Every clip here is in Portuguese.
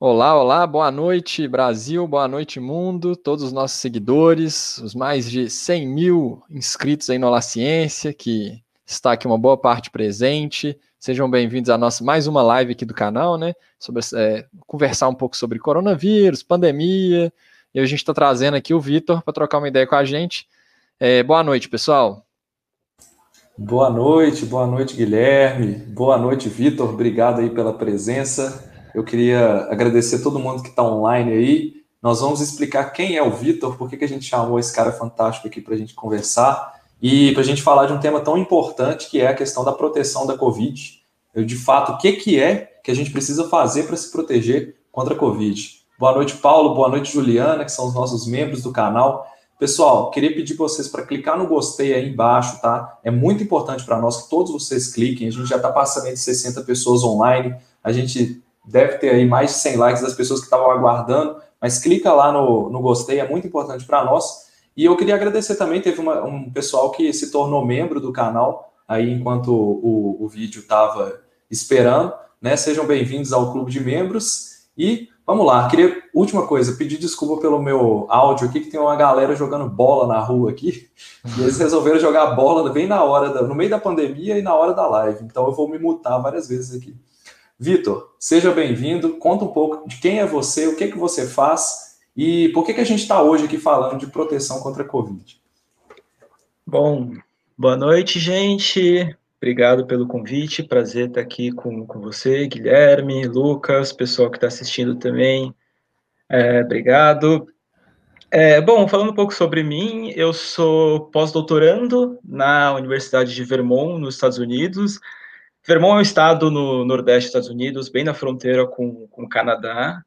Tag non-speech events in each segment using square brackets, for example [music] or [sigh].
Olá, olá, boa noite Brasil, boa noite mundo, todos os nossos seguidores, os mais de 100 mil inscritos aí no Olá Ciência, que está aqui uma boa parte presente. Sejam bem-vindos a nossa mais uma live aqui do canal, né? Sobre é, conversar um pouco sobre coronavírus, pandemia. E a gente está trazendo aqui o Vitor para trocar uma ideia com a gente. É, boa noite, pessoal. Boa noite, boa noite, Guilherme. Boa noite, Vitor. Obrigado aí pela presença. Eu queria agradecer todo mundo que está online aí. Nós vamos explicar quem é o Vitor, por que, a gente chamou esse cara fantástico aqui para a gente conversar e para a gente falar de um tema tão importante que é a questão da proteção da Covid. Eu, de fato, o que, que é que a gente precisa fazer para se proteger contra a Covid. Boa noite, Paulo. Boa noite, Juliana, que são os nossos membros do canal. Pessoal, queria pedir vocês para clicar no gostei aí embaixo, tá? É muito importante para nós que todos vocês cliquem. A gente já está passando de 60 pessoas online. A gente deve ter aí mais de 100 likes das pessoas que estavam aguardando, mas clica lá no, no gostei, é muito importante para nós. E eu queria agradecer também, teve uma, um pessoal que se tornou membro do canal aí enquanto o, o vídeo estava esperando, né? Sejam bem-vindos ao clube de membros. E vamos lá, queria, última coisa, pedir desculpa pelo meu áudio aqui, que tem uma galera jogando bola na rua aqui, [laughs] e eles resolveram jogar bola bem na hora, da, no meio da pandemia e na hora da live. Então eu vou me mutar várias vezes aqui. Vitor, seja bem-vindo. Conta um pouco de quem é você, o que, que você faz e por que, que a gente está hoje aqui falando de proteção contra a Covid. Bom, boa noite, gente. Obrigado pelo convite. Prazer estar aqui com, com você, Guilherme, Lucas, pessoal que está assistindo também. É, obrigado. É, bom, falando um pouco sobre mim, eu sou pós-doutorando na Universidade de Vermont, nos Estados Unidos. Vermont é um estado no nordeste dos Estados Unidos, bem na fronteira com, com o Canadá.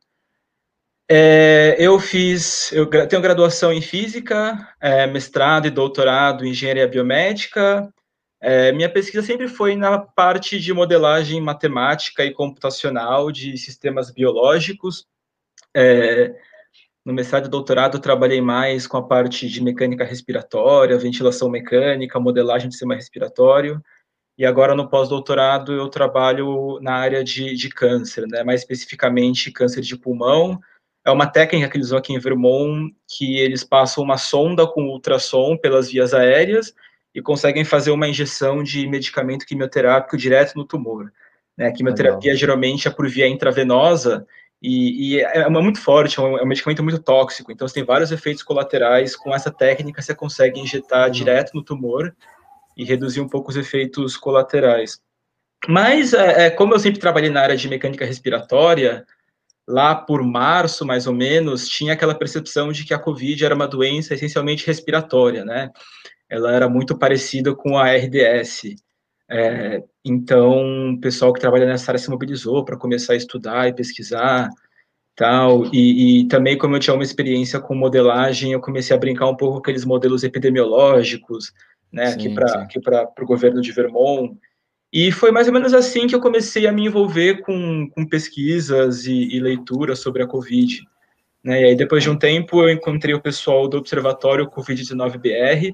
É, eu fiz, eu tenho graduação em física, é, mestrado e doutorado em engenharia biomédica. É, minha pesquisa sempre foi na parte de modelagem matemática e computacional de sistemas biológicos. É, no mestrado e doutorado, trabalhei mais com a parte de mecânica respiratória, ventilação mecânica, modelagem de sistema respiratório. E agora no pós-doutorado eu trabalho na área de, de câncer, né? mais especificamente câncer de pulmão. É uma técnica que eles usam aqui em Vermont, que eles passam uma sonda com ultrassom pelas vias aéreas e conseguem fazer uma injeção de medicamento quimioterápico direto no tumor. Né? A quimioterapia Legal. geralmente é por via intravenosa e, e é, é, muito forte, é um, é um, medicamento muito tóxico, então você tem vários efeitos colaterais. Com essa técnica você consegue injetar uhum. direto no tumor e reduzir um pouco os efeitos colaterais. Mas, é, é, como eu sempre trabalhei na área de mecânica respiratória, lá por março, mais ou menos, tinha aquela percepção de que a Covid era uma doença essencialmente respiratória, né? Ela era muito parecida com a RDS. É, então, o pessoal que trabalha nessa área se mobilizou para começar a estudar e pesquisar, tal. E, e, também, como eu tinha uma experiência com modelagem, eu comecei a brincar um pouco com aqueles modelos epidemiológicos, né, sim, aqui para o governo de Vermont. E foi mais ou menos assim que eu comecei a me envolver com, com pesquisas e, e leituras sobre a Covid. Né, e aí, depois de um tempo, eu encontrei o pessoal do Observatório Covid-19-BR,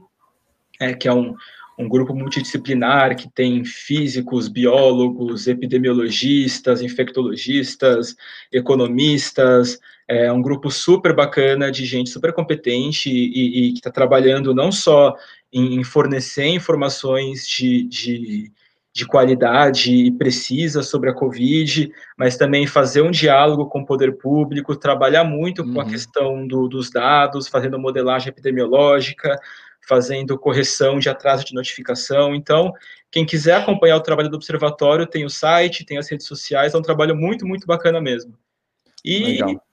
é, que é um, um grupo multidisciplinar que tem físicos, biólogos, epidemiologistas, infectologistas, economistas, é um grupo super bacana de gente super competente e, e que está trabalhando não só em, fornecer informações de, de, de qualidade e precisa sobre a Covid, mas também fazer um diálogo com o poder público, trabalhar muito uhum. com a uhum. questão do, dos dados, fazendo modelagem epidemiológica, fazendo correção de atraso de notificação. Então, quem quiser acompanhar o trabalho do observatório, tem o site, tem as redes sociais, é um trabalho muito, muito bacana mesmo. E Legal.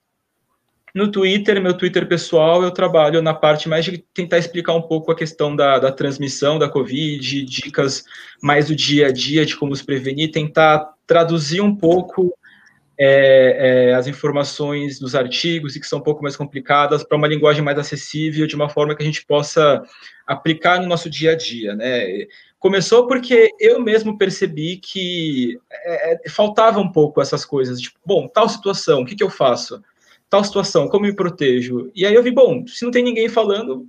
No Twitter, meu Twitter pessoal, eu trabalho na parte mais de tentar explicar um pouco a questão da, da transmissão da Covid, dicas mais do dia a dia de como se prevenir, tentar traduzir um pouco é, é, as informações dos artigos e que são um pouco mais complicadas para uma linguagem mais acessível, de uma forma que a gente possa aplicar no nosso dia a dia, né? Começou porque eu mesmo percebi que é, é faltava um pouco essas coisas, tipo, bom, tal situação, o que, que eu faço? Tal situação, como me protejo? E aí eu vi, bom, se não tem ninguém falando,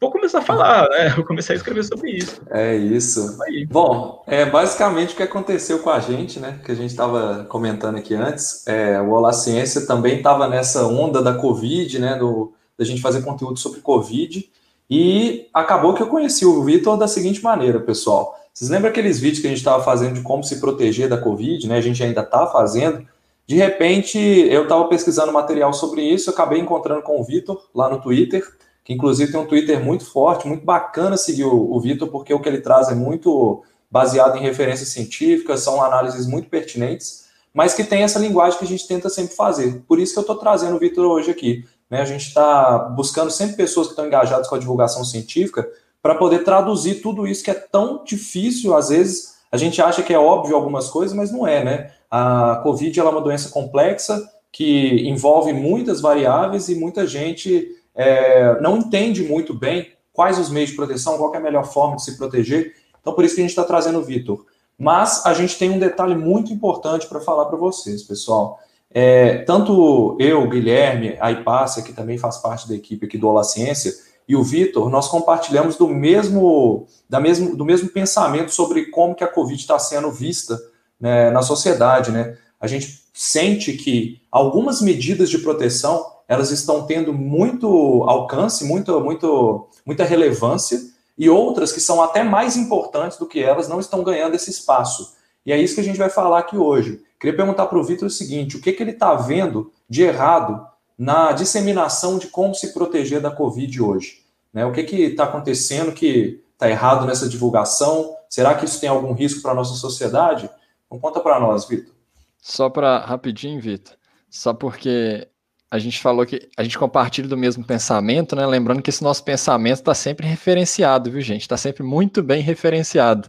vou começar a falar, né? Vou começar a escrever sobre isso. É isso. Aí. Bom, é basicamente o que aconteceu com a gente, né? Que a gente estava comentando aqui antes. É, o Olá Ciência também estava nessa onda da Covid, né? Do, da gente fazer conteúdo sobre Covid. E acabou que eu conheci o Vitor da seguinte maneira, pessoal. Vocês lembram aqueles vídeos que a gente estava fazendo de como se proteger da Covid, né? A gente ainda está fazendo. De repente, eu estava pesquisando material sobre isso, acabei encontrando com o Vitor lá no Twitter, que inclusive tem um Twitter muito forte, muito bacana seguir o, o Vitor, porque o que ele traz é muito baseado em referências científicas, são análises muito pertinentes, mas que tem essa linguagem que a gente tenta sempre fazer. Por isso que eu estou trazendo o Vitor hoje aqui. Né? A gente está buscando sempre pessoas que estão engajadas com a divulgação científica para poder traduzir tudo isso que é tão difícil, às vezes, a gente acha que é óbvio algumas coisas, mas não é, né? A Covid é uma doença complexa que envolve muitas variáveis e muita gente é, não entende muito bem quais os meios de proteção, qual é a melhor forma de se proteger. Então, por isso que a gente está trazendo o Vitor. Mas a gente tem um detalhe muito importante para falar para vocês, pessoal. É, tanto eu, Guilherme, a Ipácia, que também faz parte da equipe aqui do Olá Ciência, e o Vitor, nós compartilhamos do mesmo, da mesmo, do mesmo pensamento sobre como que a Covid está sendo vista né, na sociedade, né? A gente sente que algumas medidas de proteção elas estão tendo muito alcance, muito, muito, muita relevância, e outras que são até mais importantes do que elas não estão ganhando esse espaço. E é isso que a gente vai falar aqui hoje. Queria perguntar para o Vitor o seguinte: o que, que ele está vendo de errado na disseminação de como se proteger da Covid hoje? Né? O que está acontecendo que está errado nessa divulgação? Será que isso tem algum risco para a nossa sociedade? Então conta para nós, Vitor. Só para rapidinho, Vitor. Só porque a gente falou que a gente compartilha do mesmo pensamento, né? Lembrando que esse nosso pensamento está sempre referenciado, viu, gente? Está sempre muito bem referenciado.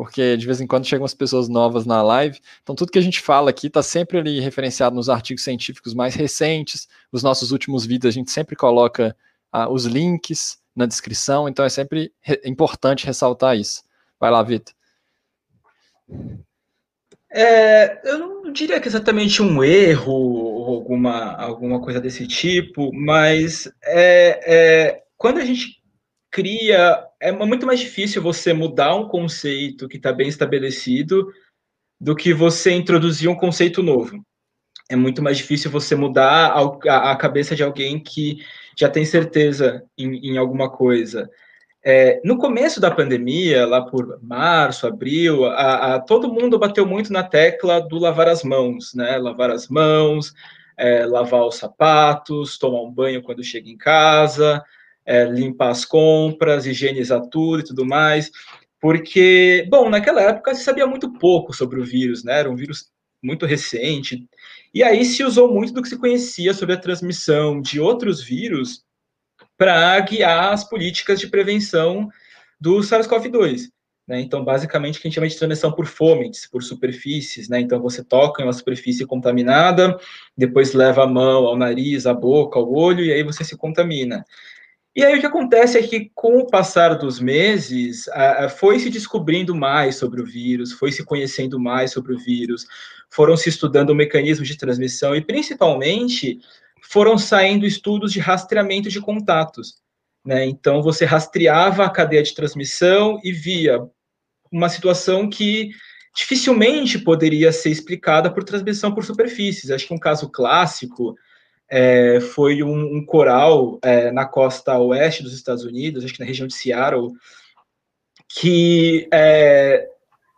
Porque de vez em quando chegam as pessoas novas na live. Então, tudo que a gente fala aqui está sempre ali referenciado nos artigos científicos mais recentes. Os nossos últimos vídeos a gente sempre coloca ah, os links na descrição. Então, é sempre re importante ressaltar isso. Vai lá, Vitor. É, eu não diria que é exatamente um erro ou alguma, alguma coisa desse tipo, mas é, é, quando a gente cria, é muito mais difícil você mudar um conceito que está bem estabelecido do que você introduzir um conceito novo. É muito mais difícil você mudar a, a cabeça de alguém que já tem certeza em, em alguma coisa. É, no começo da pandemia, lá por março, abril, a, a, todo mundo bateu muito na tecla do lavar as mãos, né? Lavar as mãos, é, lavar os sapatos, tomar um banho quando chega em casa, é, limpar as compras, higienizar tudo e tudo mais. Porque, bom, naquela época se sabia muito pouco sobre o vírus, né? Era um vírus muito recente. E aí se usou muito do que se conhecia sobre a transmissão de outros vírus para guiar as políticas de prevenção do SARS-CoV-2. Né? Então, basicamente, o que a gente chama de transmissão por fomites, por superfícies. Né? Então, você toca em uma superfície contaminada, depois leva a mão ao nariz, à boca, ao olho, e aí você se contamina. E aí o que acontece é que, com o passar dos meses, foi se descobrindo mais sobre o vírus, foi se conhecendo mais sobre o vírus, foram se estudando o mecanismo de transmissão e, principalmente, foram saindo estudos de rastreamento de contatos. Né? Então, você rastreava a cadeia de transmissão e via uma situação que dificilmente poderia ser explicada por transmissão por superfícies. Acho que um caso clássico é, foi um, um coral é, na costa oeste dos Estados Unidos, acho que na região de Seattle, que é,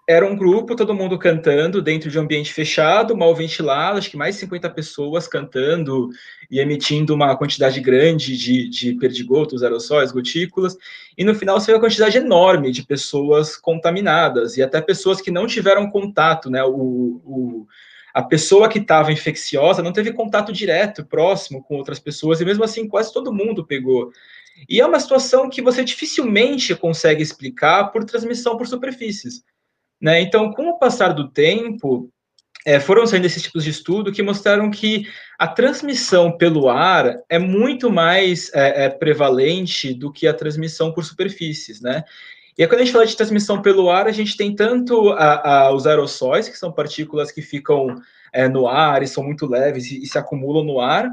era um grupo, todo mundo cantando dentro de um ambiente fechado, mal ventilado, acho que mais de 50 pessoas cantando e emitindo uma quantidade grande de, de perdigotos, aerossóis, gotículas, e no final vê uma quantidade enorme de pessoas contaminadas, e até pessoas que não tiveram contato, né, o, o a pessoa que estava infecciosa não teve contato direto, próximo com outras pessoas, e mesmo assim quase todo mundo pegou. E é uma situação que você dificilmente consegue explicar por transmissão por superfícies. Né? Então, com o passar do tempo, é, foram saindo esses tipos de estudo que mostraram que a transmissão pelo ar é muito mais é, é, prevalente do que a transmissão por superfícies, né? E aí, quando a gente fala de transmissão pelo ar, a gente tem tanto a, a, os aerossóis, que são partículas que ficam é, no ar e são muito leves e, e, se acumulam no ar,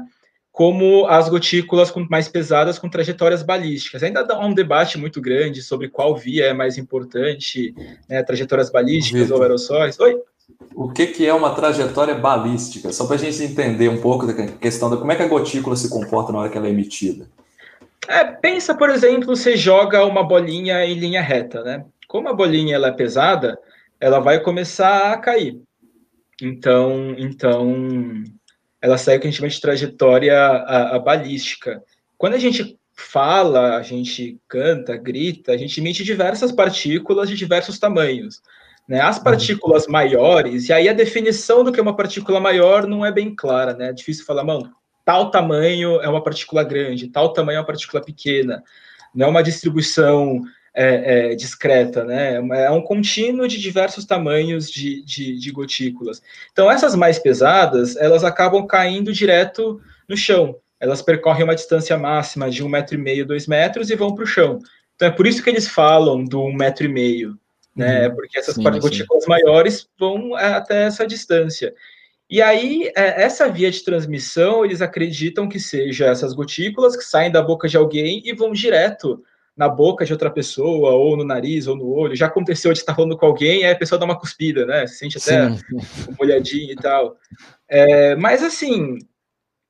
como as gotículas mais pesadas com trajetórias balísticas. Ainda há um debate muito grande sobre qual via é mais importante, né, trajetórias balísticas Vitor, ou aerossóis. Oi? O que, que é uma trajetória balística? Só para a gente entender um pouco da questão da como é que a gotícula se comporta na hora que ela é emitida. É, pensa, por exemplo, você joga uma bolinha em linha reta, né? Como a bolinha ela é pesada, ela vai começar a cair. Então, então ela segue o que a gente chama de trajetória a, a balística. Quando a gente fala, a gente canta, grita, a gente emite diversas partículas de diversos tamanhos. Né? As uhum. partículas maiores, e aí a definição do que é uma partícula maior não é bem clara, né? É difícil falar, mano, tal tamanho é uma partícula grande, tal tamanho é uma partícula pequena. Não é uma distribuição é, é, discreta, né? É um contínuo de diversos tamanhos de, de, de, gotículas. Então, essas mais pesadas, elas acabam caindo direto no chão. Elas percorrem uma distância máxima de um metro e meio, dois metros e vão para o chão. Então, é por isso que eles falam do um metro e meio, né? Uhum. Porque essas sim, gotículas sim. maiores vão até essa distância. E aí, é, essa via de transmissão, eles acreditam que seja essas gotículas que saem da boca de alguém e vão direto na boca de outra pessoa, ou no nariz, ou no olho. Já aconteceu de estar falando com alguém, aí a pessoa dá uma cuspida, né? Se sente até Sim. molhadinho e tal. É, mas assim,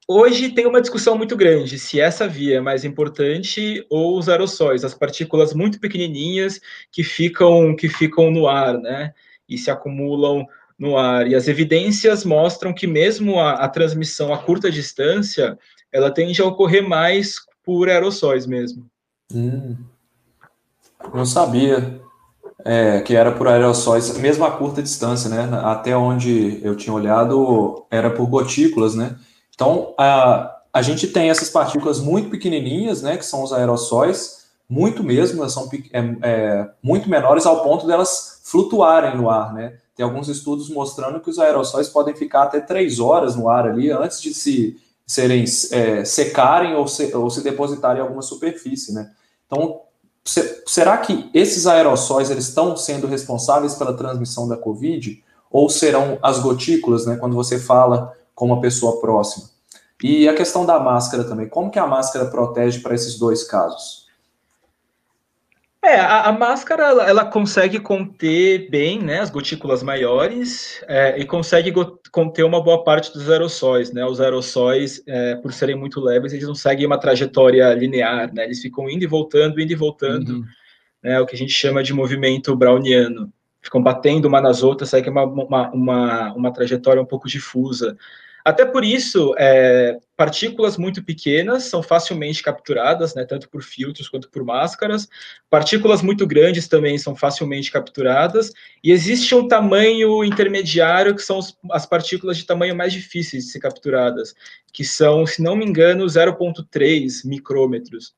hoje tem uma discussão muito grande se essa via é mais importante ou os aerossóis, as partículas muito pequenininhas que ficam que ficam no ar, né? E se acumulam no ar. E as evidências mostram que mesmo a, a transmissão a curta distância, ela tende a ocorrer mais por aerossóis mesmo. Hum, não sabia é, que era por aerossóis, mesmo a curta distância, né? Até onde eu tinha olhado, era por gotículas, né? Então, a, a gente tem essas partículas muito pequenininhas, né? Que são os aerossóis, muito mesmo, elas são é, é, muito menores ao ponto delas flutuarem no ar, né? Tem alguns estudos mostrando que os aerossóis podem ficar até três horas no ar ali antes de se serem é, secarem ou se, ou se depositarem em alguma superfície, né? Então, será que esses aerossóis eles estão sendo responsáveis pela transmissão da Covid? Ou serão as gotículas, né, quando você fala com uma pessoa próxima? E a questão da máscara também, como que a máscara protege para esses dois casos? É, a, a máscara ela, ela, consegue conter bem né, as gotículas maiores é, e consegue conter uma boa parte dos aerossóis. Né? Os aerossóis, é, por serem muito leves, eles não seguem uma trajetória linear, né? eles ficam indo e voltando, indo e voltando, uhum. né, o que a gente chama de movimento browniano. Ficam batendo uma nas outras, segue uma, uma, uma, uma trajetória um pouco difusa. Até por isso, é, partículas muito pequenas são facilmente capturadas, né, tanto por filtros quanto por máscaras. Partículas muito grandes também são facilmente capturadas. E existe um tamanho intermediário, que são as partículas de tamanho mais difíceis de ser capturadas, que são, se não me engano, 0,3 micrômetros.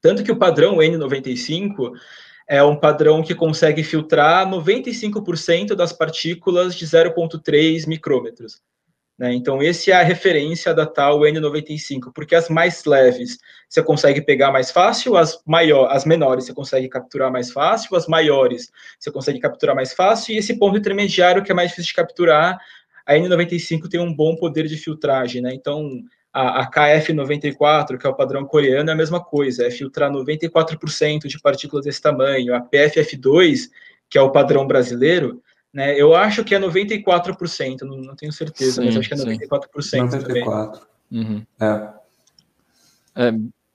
Tanto que o padrão N95 é um padrão que consegue filtrar 95% das partículas de 0,3 micrômetros. Né? Então, esse é a referência da tal N95, porque as mais leves você consegue pegar mais fácil, as, maior, as menores você consegue capturar mais fácil, as maiores você consegue capturar mais fácil, e esse ponto intermediário que é mais difícil de capturar, a N95 tem um bom poder de filtragem. Né? Então, a, a KF94, que é o padrão coreano, é a mesma coisa, é filtrar 94% de partículas desse tamanho. A PFF2, que é o padrão brasileiro, né? Eu acho que é 94%, não, não tenho certeza, sim, mas acho que é 94%. Sim. 94%. Uhum. É. é.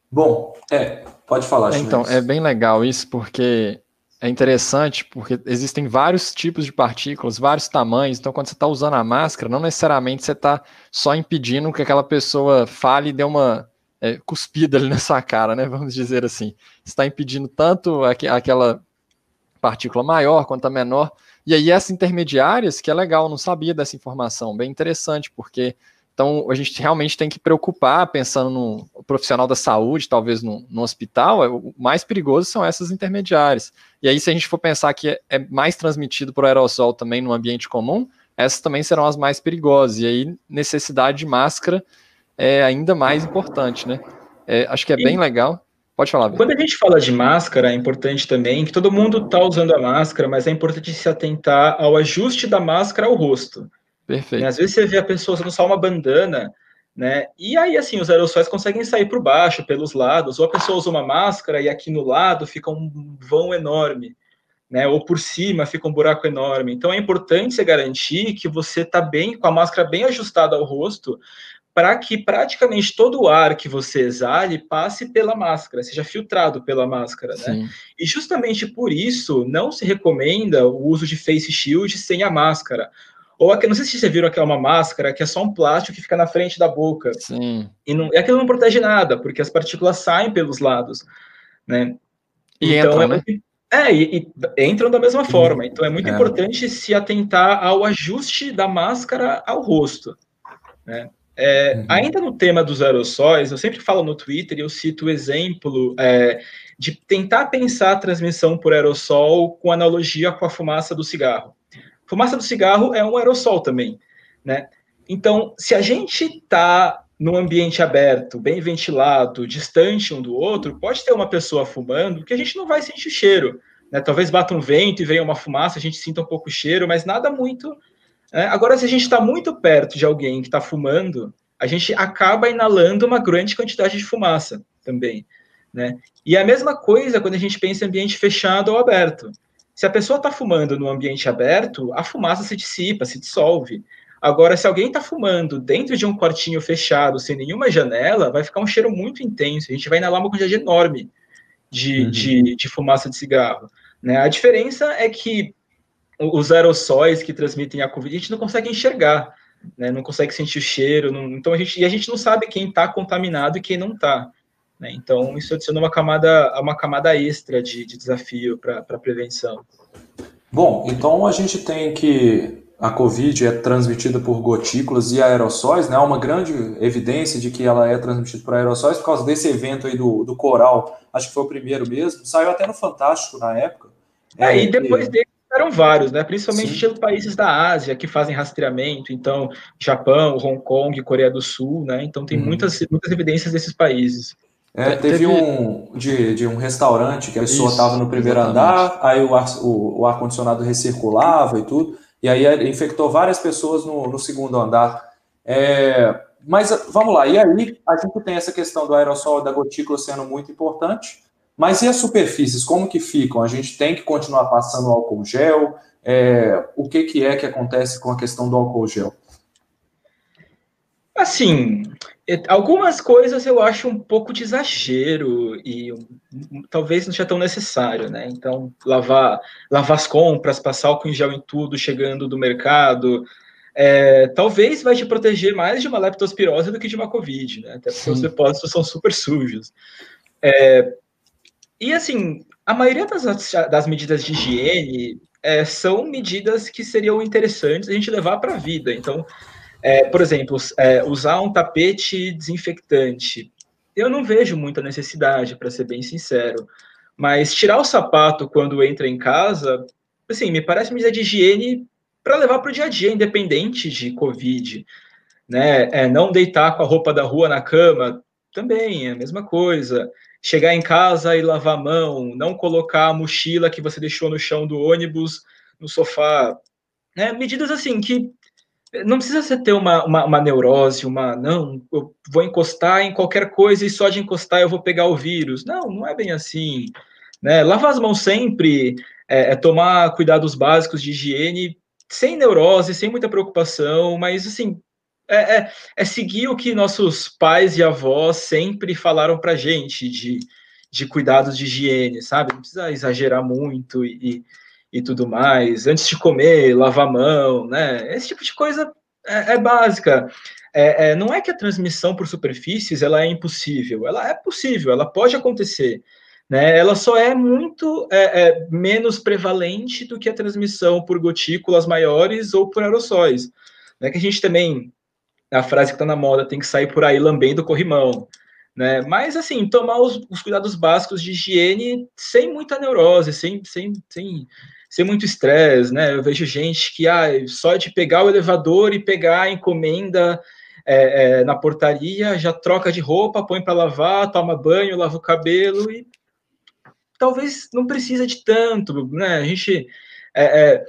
Bom, é, pode falar. Então, é bem legal isso, porque é interessante, porque existem vários tipos de partículas, vários tamanhos, então quando você está usando a máscara, não necessariamente você está só impedindo que aquela pessoa fale e dê uma é, cuspida ali [laughs] na sua cara, né? Vamos dizer assim. Você está impedindo tanto aqu aquela partícula maior quanto a menor. E aí, essas intermediárias, que é legal, não sabia dessa informação, bem interessante, porque então a gente realmente tem que preocupar, pensando no profissional da saúde, talvez no, no hospital, é, o mais perigoso são essas intermediárias. E aí, se a gente for pensar que é, é mais transmitido por aerossol também no ambiente comum, essas também serão as mais perigosas. E aí, necessidade de máscara é ainda mais importante, né? É, acho que é bem legal. Pode falar. Quando a gente fala de máscara, é importante também que todo mundo está usando a máscara, mas é importante se atentar ao ajuste da máscara ao rosto. Perfeito. Às vezes você vê a pessoa usando só uma bandana, né? E aí, assim, os aerossóis conseguem sair por baixo, pelos lados, ou a pessoa usa uma máscara e aqui no lado fica um vão enorme, né? Ou por cima fica um buraco enorme. Então é importante você garantir que você está bem, com a máscara bem ajustada ao rosto, para que praticamente todo o ar que você exale passe pela máscara, seja filtrado pela máscara, né? Sim. E justamente por isso não se recomenda o uso de face shield sem a máscara. Ou aqui, não sei se vocês viram aquela uma máscara que é só um plástico que fica na frente da boca. Sim. E não, aquilo não protege nada, porque as partículas saem pelos lados, né? E então, entram, é né? É, e, e, entram da mesma forma. Então é muito é. importante se atentar ao ajuste da máscara ao rosto, né? É, uhum. Ainda no tema dos aerossóis, eu sempre falo no Twitter e eu cito o exemplo é, de tentar pensar a transmissão por aerossol com analogia com a fumaça do cigarro. Fumaça do cigarro é um aerossol também, né? Então, se a gente está num ambiente aberto, bem ventilado, distante um do outro, pode ter uma pessoa fumando que a gente não vai sentir o cheiro. Né? Talvez bata um vento e venha uma fumaça, a gente sinta um pouco o cheiro, mas nada muito é, agora, se a gente está muito perto de alguém que está fumando, a gente acaba inalando uma grande quantidade de fumaça também. Né? E a mesma coisa quando a gente pensa em ambiente fechado ou aberto. Se a pessoa está fumando no ambiente aberto, a fumaça se dissipa, se dissolve. Agora, se alguém está fumando dentro de um quartinho fechado, sem nenhuma janela, vai ficar um cheiro muito intenso. A gente vai inalar uma quantidade enorme de, uhum. de, de fumaça de cigarro. Né? A diferença é que os aerossóis que transmitem a Covid, a gente não consegue enxergar, né? não consegue sentir o cheiro, não, então a gente, e a gente não sabe quem está contaminado e quem não está. Né? Então, isso adiciona uma camada, uma camada extra de, de desafio para a prevenção. Bom, então a gente tem que a Covid é transmitida por gotículas e aerossóis, né? Há uma grande evidência de que ela é transmitida por aerossóis por causa desse evento aí do, do coral, acho que foi o primeiro mesmo, saiu até no Fantástico na época. É, é e depois dele eram vários, né? Principalmente de países da Ásia que fazem rastreamento, então Japão, Hong Kong, Coreia do Sul, né? Então tem uhum. muitas, muitas evidências desses países. É, teve, um de, de um restaurante que a pessoa estava no primeiro exatamente. andar, aí o ar, o, o ar condicionado recirculava e tudo, e aí infectou várias pessoas no, no segundo andar. É, mas vamos lá, e aí a gente tem essa questão do aerossol da gotícula sendo muito importante. Mas e as superfícies, como que ficam? A gente tem que continuar passando álcool gel? É, o que, que é que acontece com a questão do álcool gel? Assim, algumas coisas eu acho um pouco de exagero e talvez não seja tão necessário, né? Então, lavar, lavar as compras, passar álcool em gel em tudo chegando do mercado, é, talvez vai te proteger mais de uma leptospirose do que de uma Covid, né? Até porque Sim. os depósitos são super sujos. É, e assim, a maioria das, das medidas de higiene é, são medidas que seriam interessantes a gente levar para a vida. Então, é, por exemplo, é, usar um tapete desinfectante. Eu não vejo muita necessidade, para ser bem sincero. Mas tirar o sapato quando entra em casa, assim, me parece medida de higiene para levar para o dia a dia, independente de Covid. Né? É, não deitar com a roupa da rua na cama, também é a mesma coisa chegar em casa e lavar a mão, não colocar a mochila que você deixou no chão do ônibus no sofá. Né? Medidas assim que não precisa você ter uma, uma, uma, neurose, uma não, eu vou encostar em qualquer coisa e só de encostar eu vou pegar o vírus. Não, não é bem assim. Né? Lavar as mãos sempre, é, é tomar cuidados básicos de higiene, sem neurose, sem muita preocupação, mas assim, é, é, é, seguir o que nossos pais e avós sempre falaram para gente de, de cuidados de higiene, sabe? Não precisa exagerar muito e, e tudo mais. Antes de comer, lavar a mão, né? Esse tipo de coisa é, é básica. É, é, não é que a transmissão por superfícies ela é impossível, ela é possível, ela pode acontecer. Né, ela só é muito é, é, menos prevalente do que a transmissão por gotículas maiores ou por aerossóis. Né, que a gente também a frase que está na moda, tem que sair por aí lambendo o corrimão. Né? Mas, assim, tomar os, os, cuidados básicos de higiene sem muita neurose, sem, sem, sem, sem muito estresse, né? Eu vejo gente que, ah, só de pegar o elevador e pegar a encomenda é, é, na portaria, já troca de roupa, põe para lavar, toma banho, lava o cabelo e talvez não precisa de tanto, né? A gente... É,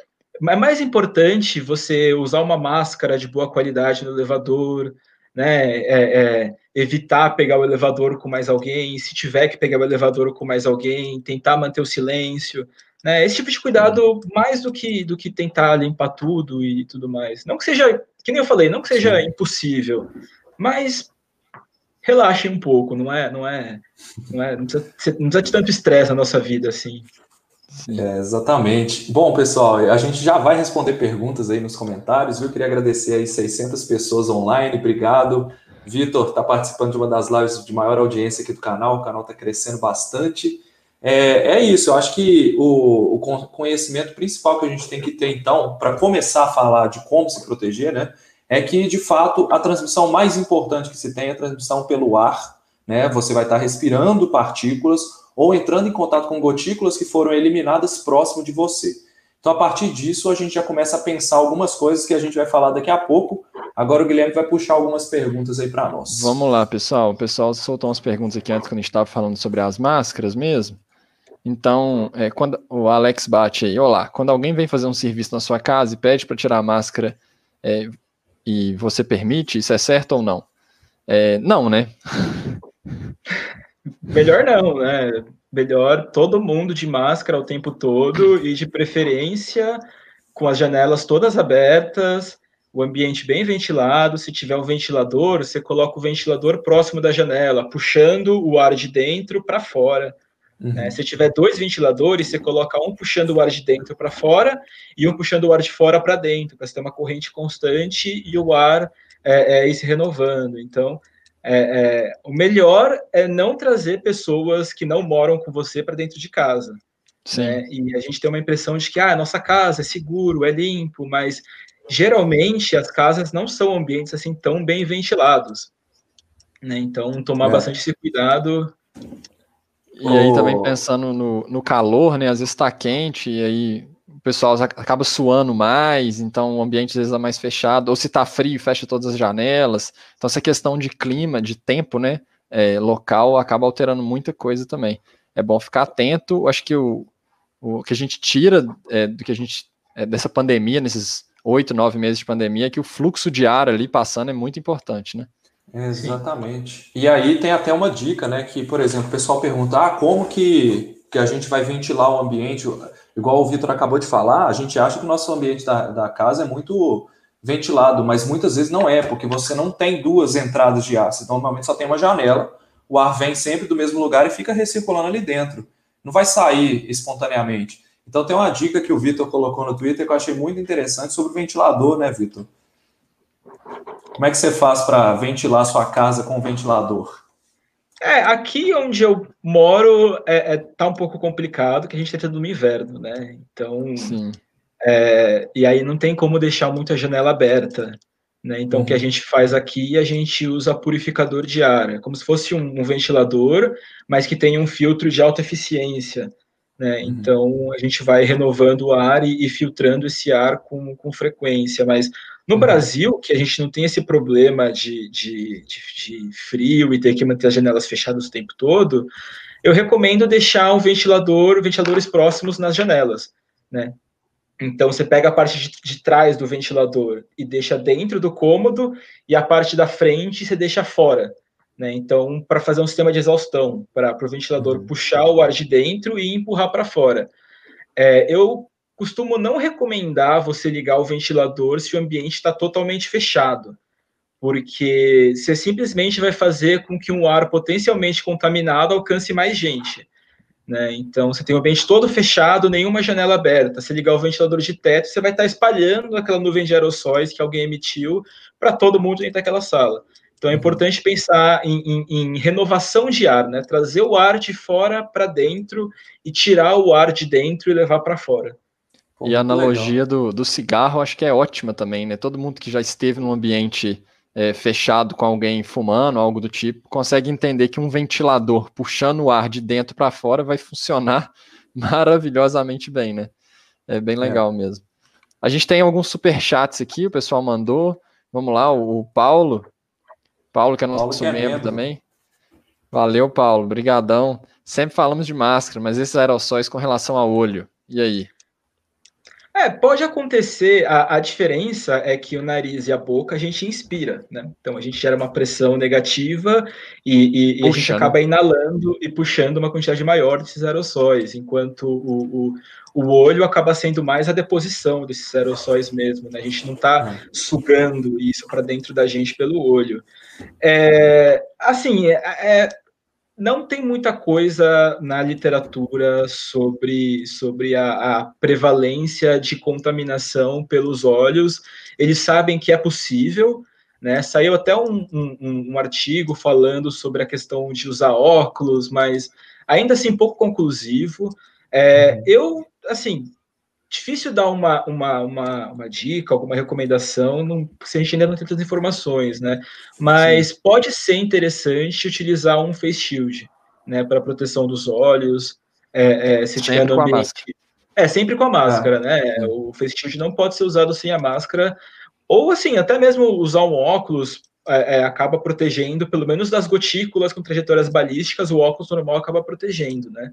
é mais importante você usar uma máscara de boa qualidade no elevador, né? É, é, evitar pegar o elevador com mais alguém, se tiver que pegar o elevador com mais alguém, tentar manter o silêncio, né? Esse tipo de cuidado mais do que do que tentar limpar tudo e tudo mais. Não que seja, que nem eu falei, não que seja Sim. impossível, mas relaxem um pouco, não é, não é, não é, não precisa, não precisa de tanto estresse na nossa vida assim. É, exatamente. Bom, pessoal, a gente já vai responder perguntas aí nos comentários, viu? Queria agradecer aí 600 pessoas online, obrigado. Vitor está participando de uma das lives de maior audiência aqui do canal, o canal está crescendo bastante. É, é, isso, eu acho que o, o, conhecimento principal que a gente tem que ter, então, para começar a falar de como se proteger, né, é que, de fato, a transmissão mais importante que se tem é a transmissão pelo ar, né, você vai estar respirando partículas ou entrando em contato com gotículas que foram eliminadas próximo de você. Então, a partir disso, a gente já começa a pensar algumas coisas que a gente vai falar daqui a pouco. Agora o Guilherme vai puxar algumas perguntas aí para nós. Vamos lá, pessoal. O pessoal soltou umas perguntas aqui antes, quando a gente estava falando sobre as máscaras mesmo. Então, é, quando o Alex bate aí, olá, quando alguém vem fazer um serviço na sua casa e pede para tirar a máscara é, e você permite, isso é certo ou não? É, não, né? [laughs] Melhor não, né? Melhor todo mundo de máscara o tempo todo e de preferência com as janelas todas abertas, o ambiente bem ventilado. Se tiver um ventilador, você coloca o ventilador próximo da janela, puxando o ar de dentro para fora. Uhum. Né? Se tiver dois ventiladores, você coloca um puxando o ar de dentro para fora e um puxando o ar de fora para dentro, para você ter uma corrente constante e o ar é, é, ir se renovando. Então, é, é, o melhor é não trazer pessoas que não moram com você para dentro de casa. Né? E a gente tem uma impressão de que ah, nossa casa é seguro, é limpo, mas geralmente as casas não são ambientes assim tão bem ventilados. Né? Então, tomar é. bastante esse cuidado e aí também pensando no, no calor, né? Às vezes está quente e aí o pessoal acaba suando mais, então o ambiente às vezes é mais fechado, ou se está frio, fecha todas as janelas. Então essa questão de clima, de tempo, né? É, local acaba alterando muita coisa também. É bom ficar atento. Acho que o, o que a gente tira é, do que a gente é, dessa pandemia, nesses oito, nove meses de pandemia, é que o fluxo de ar ali passando é muito importante, né? Exatamente. E aí tem até uma dica, né? Que, por exemplo, o pessoal pergunta: ah, como que, que a gente vai ventilar o ambiente? Igual o Vitor acabou de falar, a gente acha que o nosso ambiente da, da casa é muito ventilado, mas muitas vezes não é, porque você não tem duas entradas de ar. Então, normalmente só tem uma janela, o ar vem sempre do mesmo lugar e fica recirculando ali dentro. Não vai sair espontaneamente. Então, tem uma dica que o Vitor colocou no Twitter que eu achei muito interessante sobre o ventilador, né, Vitor? Como é que você faz para ventilar sua casa com ventilador? É, aqui onde eu moro é, é, tá um pouco complicado, que a gente está tendo no inverno, né? Então, é, e aí não tem como deixar muita janela aberta, né? Então, uhum. o que a uhum. gente faz aqui, a gente usa purificador de ar, é como se fosse um, um ventilador, mas que tem um filtro de alta eficiência, né? Uhum. Então, a gente vai renovando o ar e, e filtrando esse ar com, com frequência, mas no. Brasil, que a gente não tem esse problema de, de, de, de, frio e ter que manter as janelas fechadas o tempo todo, eu recomendo deixar um ventilador, ventiladores próximos nas janelas, né? Então você pega a parte de, de trás do ventilador e deixa dentro do cômodo e a parte da frente você deixa fora, né? Então para fazer um sistema de exaustão para o ventilador uhum. puxar o ar de dentro e empurrar para fora. É, eu costumo não recomendar você ligar o ventilador se o ambiente está totalmente fechado, porque você simplesmente vai fazer com que um ar potencialmente contaminado alcance mais gente. Né? Então, você tem o ambiente todo fechado, nenhuma janela aberta. Se ligar o ventilador de teto, você vai estar espalhando aquela nuvem de aerossóis que alguém emitiu para todo mundo dentro daquela sala. Então, é importante pensar em, em, em renovação de ar, né? trazer o ar de fora para dentro e tirar o ar de dentro e levar para fora e a analogia do, do cigarro acho que é ótima também, né? Todo mundo que já esteve num ambiente é, fechado com alguém fumando, algo do tipo, consegue entender que um ventilador puxando o ar de dentro para fora vai funcionar [laughs] maravilhosamente bem, né? É bem é. legal é. mesmo. A gente tem alguns super chats aqui, o pessoal mandou. Vamos lá, o, o Paulo. Paulo, que é nosso que é membro, membro também. Valeu, Paulo. Brigadão. Sempre falamos de máscara, mas esses aerossóis com relação ao olho. E aí? É, pode acontecer. A, a, diferença é que o nariz e a boca a gente inspira, né? Então a gente gera uma pressão negativa e, e, e a gente acaba inalando e puxando uma quantidade maior desses aerossóis, enquanto o, o, o olho acaba sendo mais a deposição desses aerossóis mesmo, né? A gente não está é. sugando isso para dentro da gente pelo olho. É, assim, é, é não tem muita coisa na literatura sobre, sobre a, a, prevalência de contaminação pelos olhos. Eles sabem que é possível, né? Saiu até um, um, um artigo falando sobre a questão de usar óculos, mas ainda assim pouco conclusivo. É, uhum. eu, assim, difícil dar uma, uma, uma, uma, dica, alguma recomendação, não, se a gente ainda não tem tantas informações, né? Mas Sim. pode ser interessante utilizar um face shield, né, para proteção dos olhos, é, é, se tiver no ambiente. É, sempre com a máscara, ah. né? O face shield não pode ser usado sem a máscara, ou assim, até mesmo usar um óculos é, é, acaba protegendo, pelo menos das gotículas com trajetórias balísticas, o óculos normal acaba protegendo, né?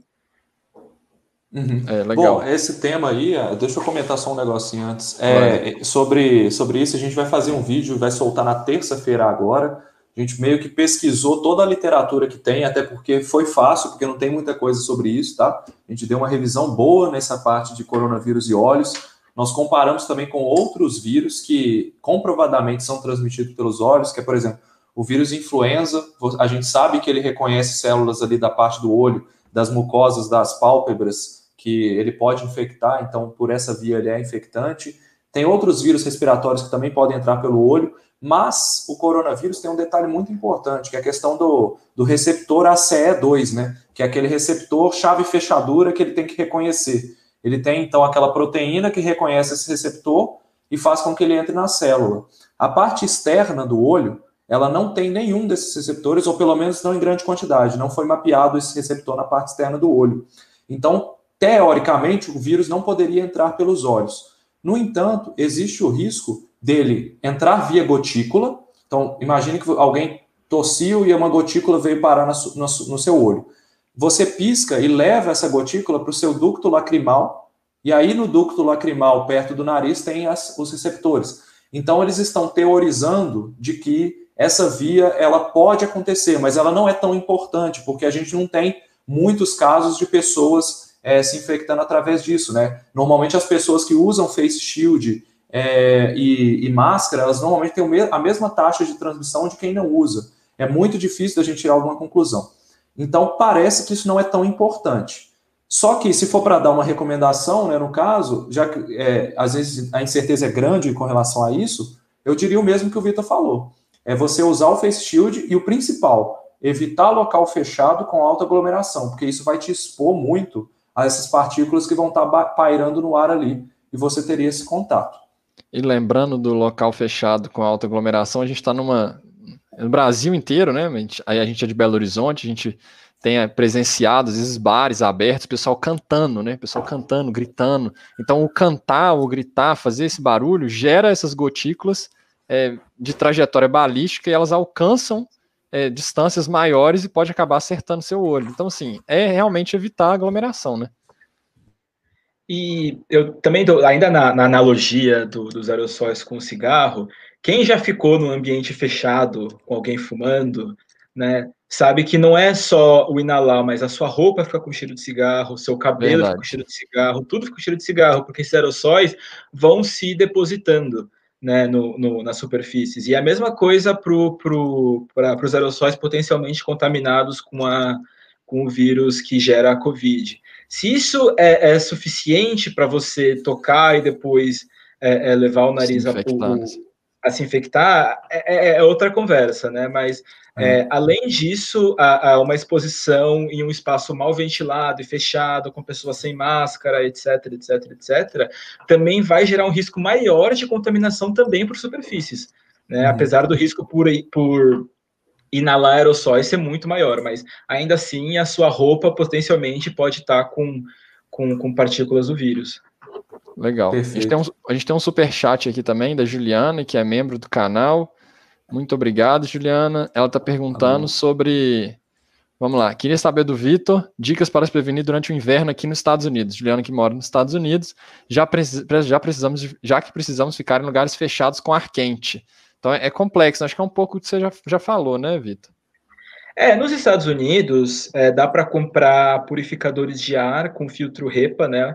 Uhum. É, legal. Bom, esse tema aí, deixa eu comentar só um negocinho antes. É, sobre, sobre isso, a gente vai fazer um vídeo, vai soltar na terça-feira agora. A gente meio que pesquisou toda a literatura que tem, até porque foi fácil, porque não tem muita coisa sobre isso, tá? A gente deu uma revisão boa nessa parte de coronavírus e olhos. Nós comparamos também com outros vírus que comprovadamente são transmitidos pelos olhos, que é, por exemplo, o vírus influenza. A gente sabe que ele reconhece células ali da parte do olho, das mucosas, das pálpebras, que ele pode infectar, então por essa via ele é infectante. Tem outros vírus respiratórios que também podem entrar pelo olho, mas o coronavírus tem um detalhe muito importante, que é a questão do, do receptor ACE2, né? Que é aquele receptor chave fechadura que ele tem que reconhecer. Ele tem então aquela proteína que reconhece esse receptor e faz com que ele entre na célula. A parte externa do olho, ela não tem nenhum desses receptores, ou pelo menos não em grande quantidade. Não foi mapeado esse receptor na parte externa do olho. Então, teoricamente, o vírus não poderia entrar pelos olhos. No entanto, existe o risco dele entrar via gotícula. Então, imagine que alguém tossiu e uma gotícula veio parar no, no seu olho. Você pisca e leva essa gotícula para o seu ducto lacrimal, e aí no ducto lacrimal, perto do nariz, tem as, os receptores. Então, eles estão teorizando de que essa via ela pode acontecer, mas ela não é tão importante, porque a gente não tem muitos casos de pessoas é, se infectando através disso, né? Normalmente as pessoas que usam face shield é, e, e, máscara, elas normalmente têm a mesma taxa de transmissão de quem não usa. É muito difícil da gente tirar alguma conclusão. Então parece que isso não é tão importante. Só que se for para dar uma recomendação, né, no caso, já que é, às vezes a incerteza é grande com relação a isso, eu diria o mesmo que o Vitor falou. É você usar o face shield e o principal, evitar local fechado com alta aglomeração, porque isso vai te expor muito a essas partículas que vão estar tá pairando no ar ali e você teria esse contato. E lembrando do local fechado com alta aglomeração, a gente está numa. No Brasil inteiro, né? Aí a gente é de Belo Horizonte, a gente tem é, presenciado, às vezes, bares abertos, pessoal cantando, né? Pessoal cantando, gritando. Então, o cantar, o gritar, fazer esse barulho gera essas gotículas é, de trajetória balística e elas alcançam é, distâncias maiores e pode acabar acertando seu olho. Então, assim, é realmente evitar a aglomeração, né? E eu também, dou, ainda na, na analogia do, dos aerossóis com o cigarro, quem já ficou num ambiente fechado com alguém fumando, né, sabe que não é só o inalar, mas a sua roupa fica com cheiro de cigarro, o seu cabelo Verdade. fica com cheiro de cigarro, tudo fica com cheiro de cigarro, porque esses aerossóis vão se depositando né, no, no, nas superfícies. E a mesma coisa para pro, pro, os aerossóis potencialmente contaminados com, a, com o vírus que gera a Covid. Se isso é, é suficiente para você tocar e depois é, é levar o nariz a, o, a se infectar, é, é, é outra conversa, né? Mas é, uhum. além disso, a, a, uma exposição em um espaço mal ventilado e fechado, com pessoas sem máscara, etc, etc, etc, também vai gerar um risco maior de contaminação também por superfícies. Né? Uhum. Apesar do risco por, por inalar aerossóis ser muito maior, mas ainda assim a sua roupa potencialmente pode estar com, com, com partículas do vírus. Legal. A gente, tem um, a gente tem um super chat aqui também da Juliana, que é membro do canal. Muito obrigado, Juliana. Ela está perguntando sobre Vamos lá. Queria saber do Vitor, dicas para se prevenir durante o inverno aqui nos Estados Unidos. Juliana que mora nos Estados Unidos, já, já precisamos, já que precisamos ficar em lugares fechados com ar quente. Então é, é complexo, acho que é um pouco que você já, já falou, né, Vitor? É, nos Estados Unidos, é, dá para comprar purificadores de ar com filtro REPA, né?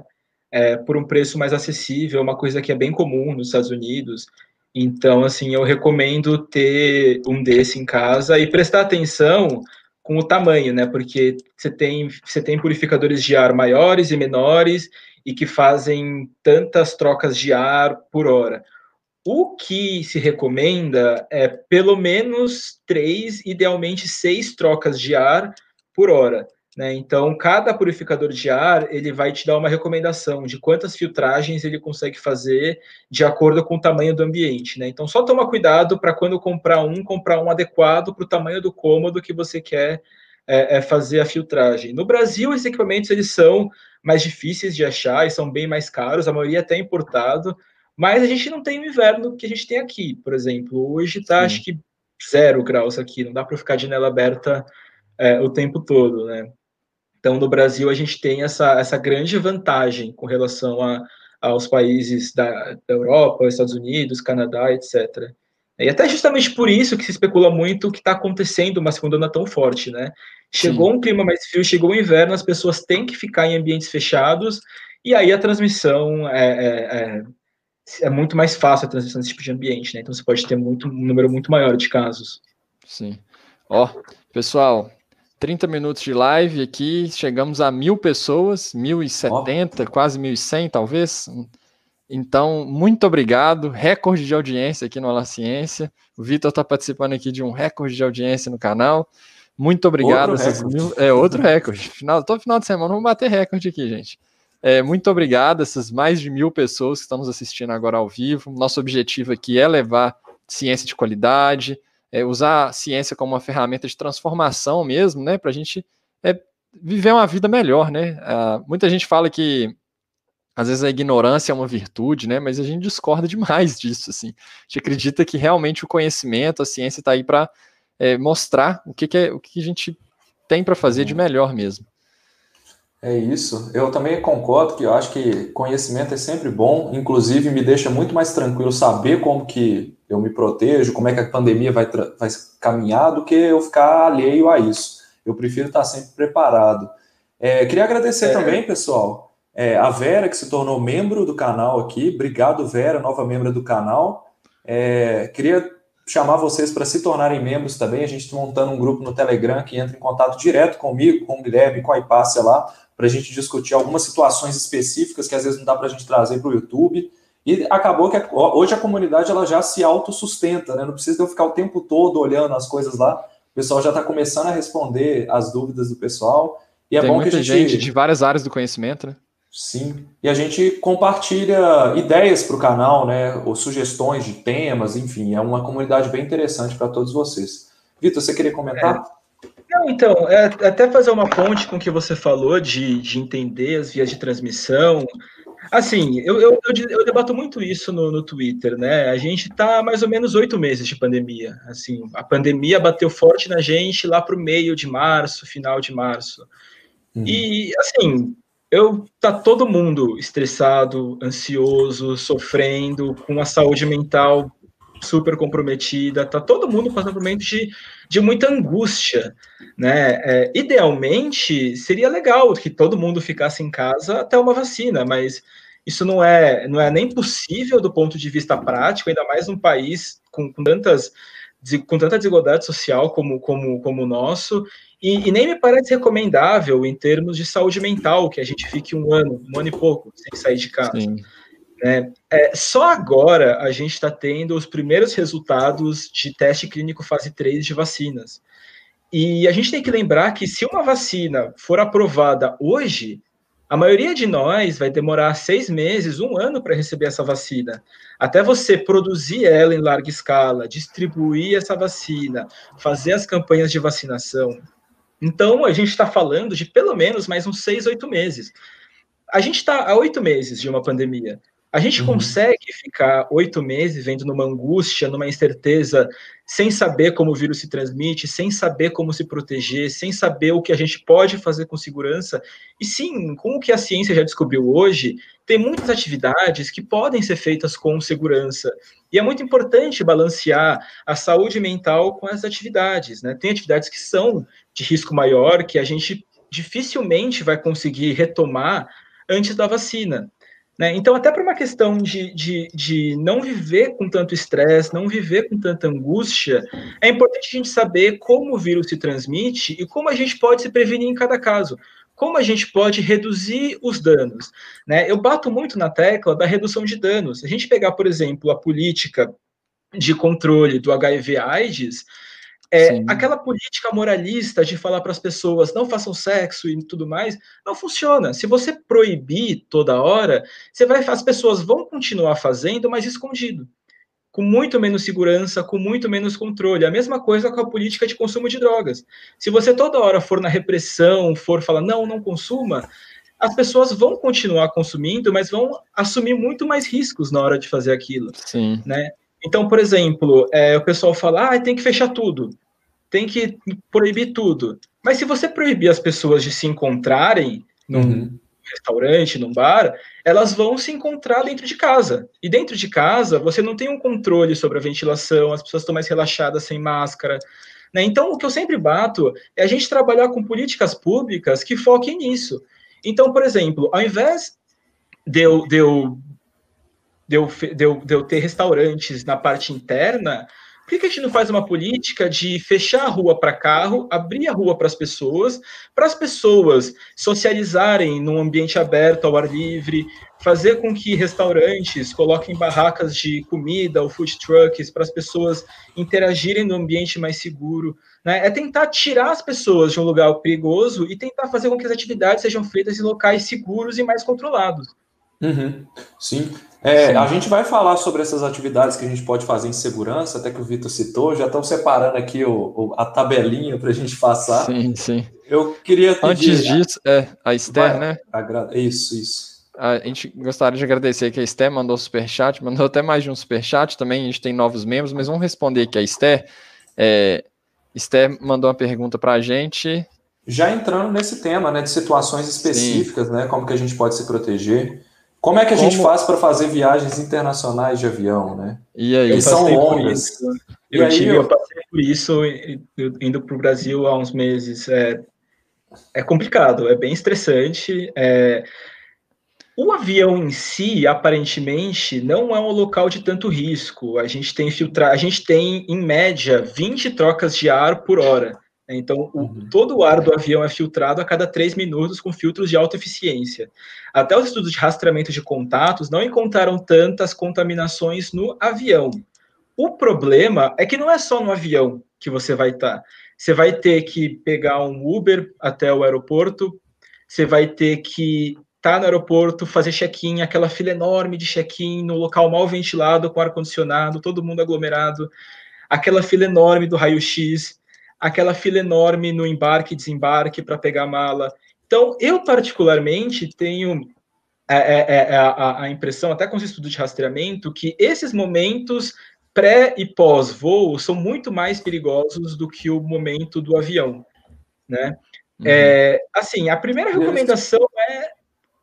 É, por um preço mais acessível, uma coisa que é bem comum nos Estados Unidos. Então, assim, eu recomendo ter um desse em casa e prestar atenção com o tamanho, né? Porque você tem, você tem purificadores de ar maiores e menores e que fazem tantas trocas de ar por hora. O que se recomenda é pelo menos três, idealmente seis trocas de ar por hora. Né? Então, cada purificador de ar ele vai te dar uma recomendação de quantas filtragens ele consegue fazer de acordo com o tamanho do ambiente. Né? Então, só toma cuidado para quando comprar um, comprar um adequado para o tamanho do cômodo que você quer é, é fazer a filtragem. No Brasil, esses equipamentos eles são mais difíceis de achar e são bem mais caros, a maioria é até importado. Mas a gente não tem o inverno que a gente tem aqui, por exemplo. Hoje está, acho que, zero graus aqui, não dá para ficar de janela aberta é, o tempo todo, né? Então, no Brasil, a gente tem essa, essa grande vantagem com relação a, aos países da, da Europa, Estados Unidos, Canadá, etc. E até justamente por isso que se especula muito que está acontecendo uma segunda onda tão forte, né? Chegou Sim. um clima mais frio, chegou o inverno, as pessoas têm que ficar em ambientes fechados, e aí a transmissão é, é, é é muito mais fácil a transição desse tipo de ambiente, né? Então você pode ter muito, um número muito maior de casos. Sim. Ó, pessoal, 30 minutos de live aqui, chegamos a mil pessoas, 1070, oh. quase 1100 talvez. Então, muito obrigado. Recorde de audiência aqui no Ala Ciência. O Vitor está participando aqui de um recorde de audiência no canal. Muito obrigado. Outro mil... É outro recorde. Final, todo final de semana vamos bater recorde aqui, gente. É, muito obrigado, essas mais de mil pessoas que estão nos assistindo agora ao vivo. Nosso objetivo aqui é levar ciência de qualidade, é usar a ciência como uma ferramenta de transformação mesmo, né? Para a gente é, viver uma vida melhor, né? Ah, muita gente fala que às vezes a ignorância é uma virtude, né? Mas a gente discorda [laughs] demais disso, assim. A gente acredita que realmente o conhecimento, a ciência está aí para é, mostrar o que, que, é, o que a gente tem para fazer de uhum. melhor mesmo. É isso. Eu também concordo que eu acho que conhecimento é sempre bom, inclusive me deixa muito mais tranquilo saber como que eu me protejo, como é que a pandemia vai, vai caminhar, do que eu ficar alheio a isso. Eu prefiro estar sempre preparado. É, queria agradecer é. também, pessoal, é, a Vera, que se tornou membro do canal aqui. Obrigado, Vera, nova membro do canal. É, queria chamar vocês para se tornarem membros também. A gente está montando um grupo no Telegram que entra em contato direto comigo, com o Guilherme, com a Ipácia lá para a gente discutir algumas situações específicas que às vezes não dá para a gente trazer para o YouTube. E acabou que hoje a comunidade ela já se autossustenta, né? Não precisa eu ficar o tempo todo olhando as coisas lá. O pessoal já está começando a responder as dúvidas do pessoal. E é Tem bom muita que a gente, gente de várias áreas do conhecimento, né? Sim. E a gente compartilha ideias para o canal, né? Ou sugestões de temas, enfim, é uma comunidade bem interessante para todos vocês. Vitor, você queria comentar? É. Não, então, é, até fazer uma ponte com o que você falou de, de entender as vias de transmissão. Assim, eu, eu, eu, eu debato muito isso no, no Twitter, né? A gente está mais ou menos oito meses de pandemia. Assim, a pandemia bateu forte na gente lá para o meio de março, final de março. Uhum. E, assim, eu tá todo mundo estressado, ansioso, sofrendo, com a saúde mental super comprometida, tá todo mundo passando por um momento de, de muita angústia, né? É, idealmente, seria legal que todo mundo ficasse em casa até uma vacina, mas isso não é, não é nem possível do ponto de vista prático, ainda mais num país com, com tantas com tanta desigualdade social como, como, como o nosso, e, e, nem me parece recomendável em termos de saúde mental que a gente fique um ano, um ano e pouco sem sair de casa. Sim. Né? É, só agora a gente está tendo os primeiros resultados de teste clínico fase 3 de vacinas. E a gente tem que lembrar que se uma vacina for aprovada hoje, a maioria de nós vai demorar seis meses, um ano para receber essa vacina. Até você produzir ela em larga escala, distribuir essa vacina, fazer as campanhas de vacinação. Então, a gente está falando de pelo menos mais uns seis, oito meses. A gente está há oito meses de uma pandemia. A gente uhum. consegue ficar oito meses vendo numa angústia, numa incerteza, sem saber como o vírus se transmite, sem saber como se proteger, sem saber o que a gente pode fazer com segurança. E sim, com o que a ciência já descobriu hoje, tem muitas atividades que podem ser feitas com segurança. E é muito importante balancear a saúde mental com as atividades. Né? Tem atividades que são de risco maior, que a gente dificilmente vai conseguir retomar antes da vacina. Né? Então, até para uma questão de, de, de não viver com tanto estresse, não viver com tanta angústia, é importante a gente saber como o vírus se transmite e como a gente pode se prevenir em cada caso. Como a gente pode reduzir os danos? Né? Eu bato muito na tecla da redução de danos. Se a gente pegar, por exemplo, a política de controle do HIV/AIDS, é, aquela política moralista de falar para as pessoas não façam sexo e tudo mais, não funciona. Se você proibir toda hora, você vai, as pessoas vão continuar fazendo, mas escondido. Com muito menos segurança, com muito menos controle. A mesma coisa com a política de consumo de drogas. Se você toda hora for na repressão, for falar não, não consuma, as pessoas vão continuar consumindo, mas vão assumir muito mais riscos na hora de fazer aquilo. Sim. Né? Então, por exemplo, é, o pessoal fala, ah, tem que fechar tudo tem que proibir tudo. Mas se você proibir as pessoas de se encontrarem num uhum. restaurante, num bar, elas vão se encontrar dentro de casa. E dentro de casa, você não tem um controle sobre a ventilação, as pessoas estão mais relaxadas sem máscara. Né? Então, o que eu sempre bato é a gente trabalhar com políticas públicas que foquem nisso. Então, por exemplo, ao invés de eu, de eu, de eu, de eu, de eu ter restaurantes na parte interna, por que, que a gente não faz uma política de fechar a rua para carro, abrir a rua para as pessoas, para as pessoas socializarem num ambiente aberto, ao ar livre, fazer com que restaurantes coloquem barracas de comida ou food trucks para as pessoas interagirem no ambiente mais seguro. Né? É tentar tirar as pessoas de um lugar perigoso e tentar fazer com que as atividades sejam feitas em locais seguros e mais controlados. Uhum. Sim. É, a gente vai falar sobre essas atividades que a gente pode fazer em segurança, até que o Vitor citou, já estão separando aqui o, o a tabelinha para a gente passar. Sim, sim. Eu queria pedir... Antes disso, é, a Esther, vai, né? Agra... Isso, isso. A gente gostaria de agradecer que a Esther mandou superchat, mandou até mais de um superchat também, a gente tem novos membros, mas vamos responder aqui a Esther. É, Esther mandou uma pergunta para a gente. Já entrando nesse tema, né, de situações específicas, sim. né, como que a gente pode se proteger. Como é que a Como... gente faz para fazer viagens internacionais de avião, né? E aí? Eu são longas. Eu, tive, eu... eu passei por isso indo para o Brasil há uns meses. É, é complicado, é bem estressante. É... O avião em si, aparentemente, não é um local de tanto risco. A gente tem filtrar, a gente tem, em média, 20 trocas de ar por hora. Então, o, uhum. todo o ar do avião é filtrado a cada três minutos com filtros de alta eficiência. Até os estudos de rastreamento de contatos não encontraram tantas contaminações no avião. O problema é que não é só no avião que você vai estar. Tá. Você vai ter que pegar um Uber até o aeroporto, você vai ter que estar tá no aeroporto, fazer check-in, aquela fila enorme de check-in no local mal ventilado, com ar-condicionado, todo mundo aglomerado, aquela fila enorme do raio-x aquela fila enorme no embarque e desembarque para pegar a mala. Então, eu particularmente tenho é, é, é, é a, a, impressão, até com os estudos de rastreamento, que esses momentos pré e pós-voo são muito mais perigosos do que o momento do avião, né? Uhum. É, assim, a primeira recomendação é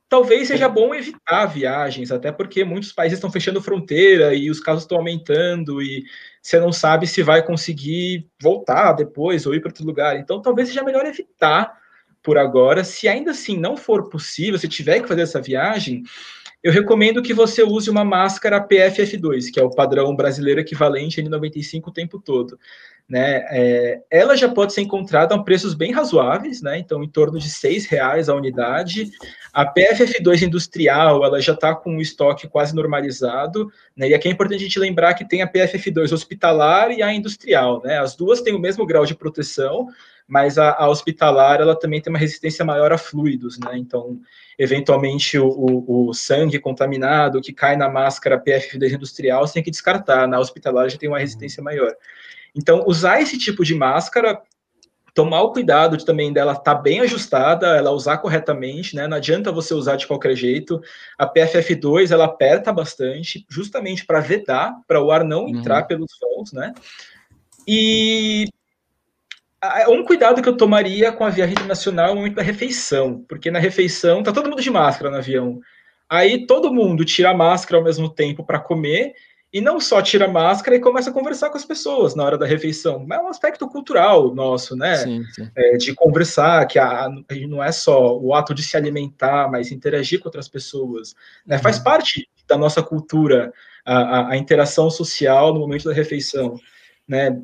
talvez seja bom evitar viagens, até porque muitos países estão fechando fronteira e os casos estão aumentando e você não sabe se vai conseguir voltar depois ou ir para outro lugar. Então, talvez seja melhor evitar por agora. Se ainda assim não for possível, se tiver que fazer essa viagem, eu recomendo que você use uma máscara PFF2, que é o padrão brasileiro equivalente N95 o tempo todo. Né? É, ela já pode ser encontrada a preços bem razoáveis, né? então em torno de R$ reais a unidade. A PFF2 industrial ela já está com o estoque quase normalizado, né? e aqui é importante a gente lembrar que tem a PFF2 hospitalar e a industrial. Né? As duas têm o mesmo grau de proteção, mas a, a hospitalar ela também tem uma resistência maior a fluidos, né? então eventualmente o, o, o, sangue contaminado que cai na máscara PFF2 industrial, você tem que descartar. Na hospitalar já tem uma resistência maior. Então, usar esse tipo de máscara tomar o cuidado de, também dela estar tá bem ajustada, ela usar corretamente, né? Não adianta você usar de qualquer jeito. A PFF2 ela aperta bastante, justamente para vedar, para o ar não uhum. entrar pelos voos, né? E um cuidado que eu tomaria com a viagem nacional é o momento da refeição, porque na refeição tá todo mundo de máscara no avião. Aí todo mundo tira a máscara ao mesmo tempo para comer e não só tira a máscara e começa a conversar com as pessoas na hora da refeição. É um aspecto cultural nosso, né? Sim, sim. É, de conversar, que a, a, não é só o ato de se alimentar, mas interagir com outras pessoas. Né? Uhum. Faz parte da nossa cultura a, a, interação social no momento da refeição. Né?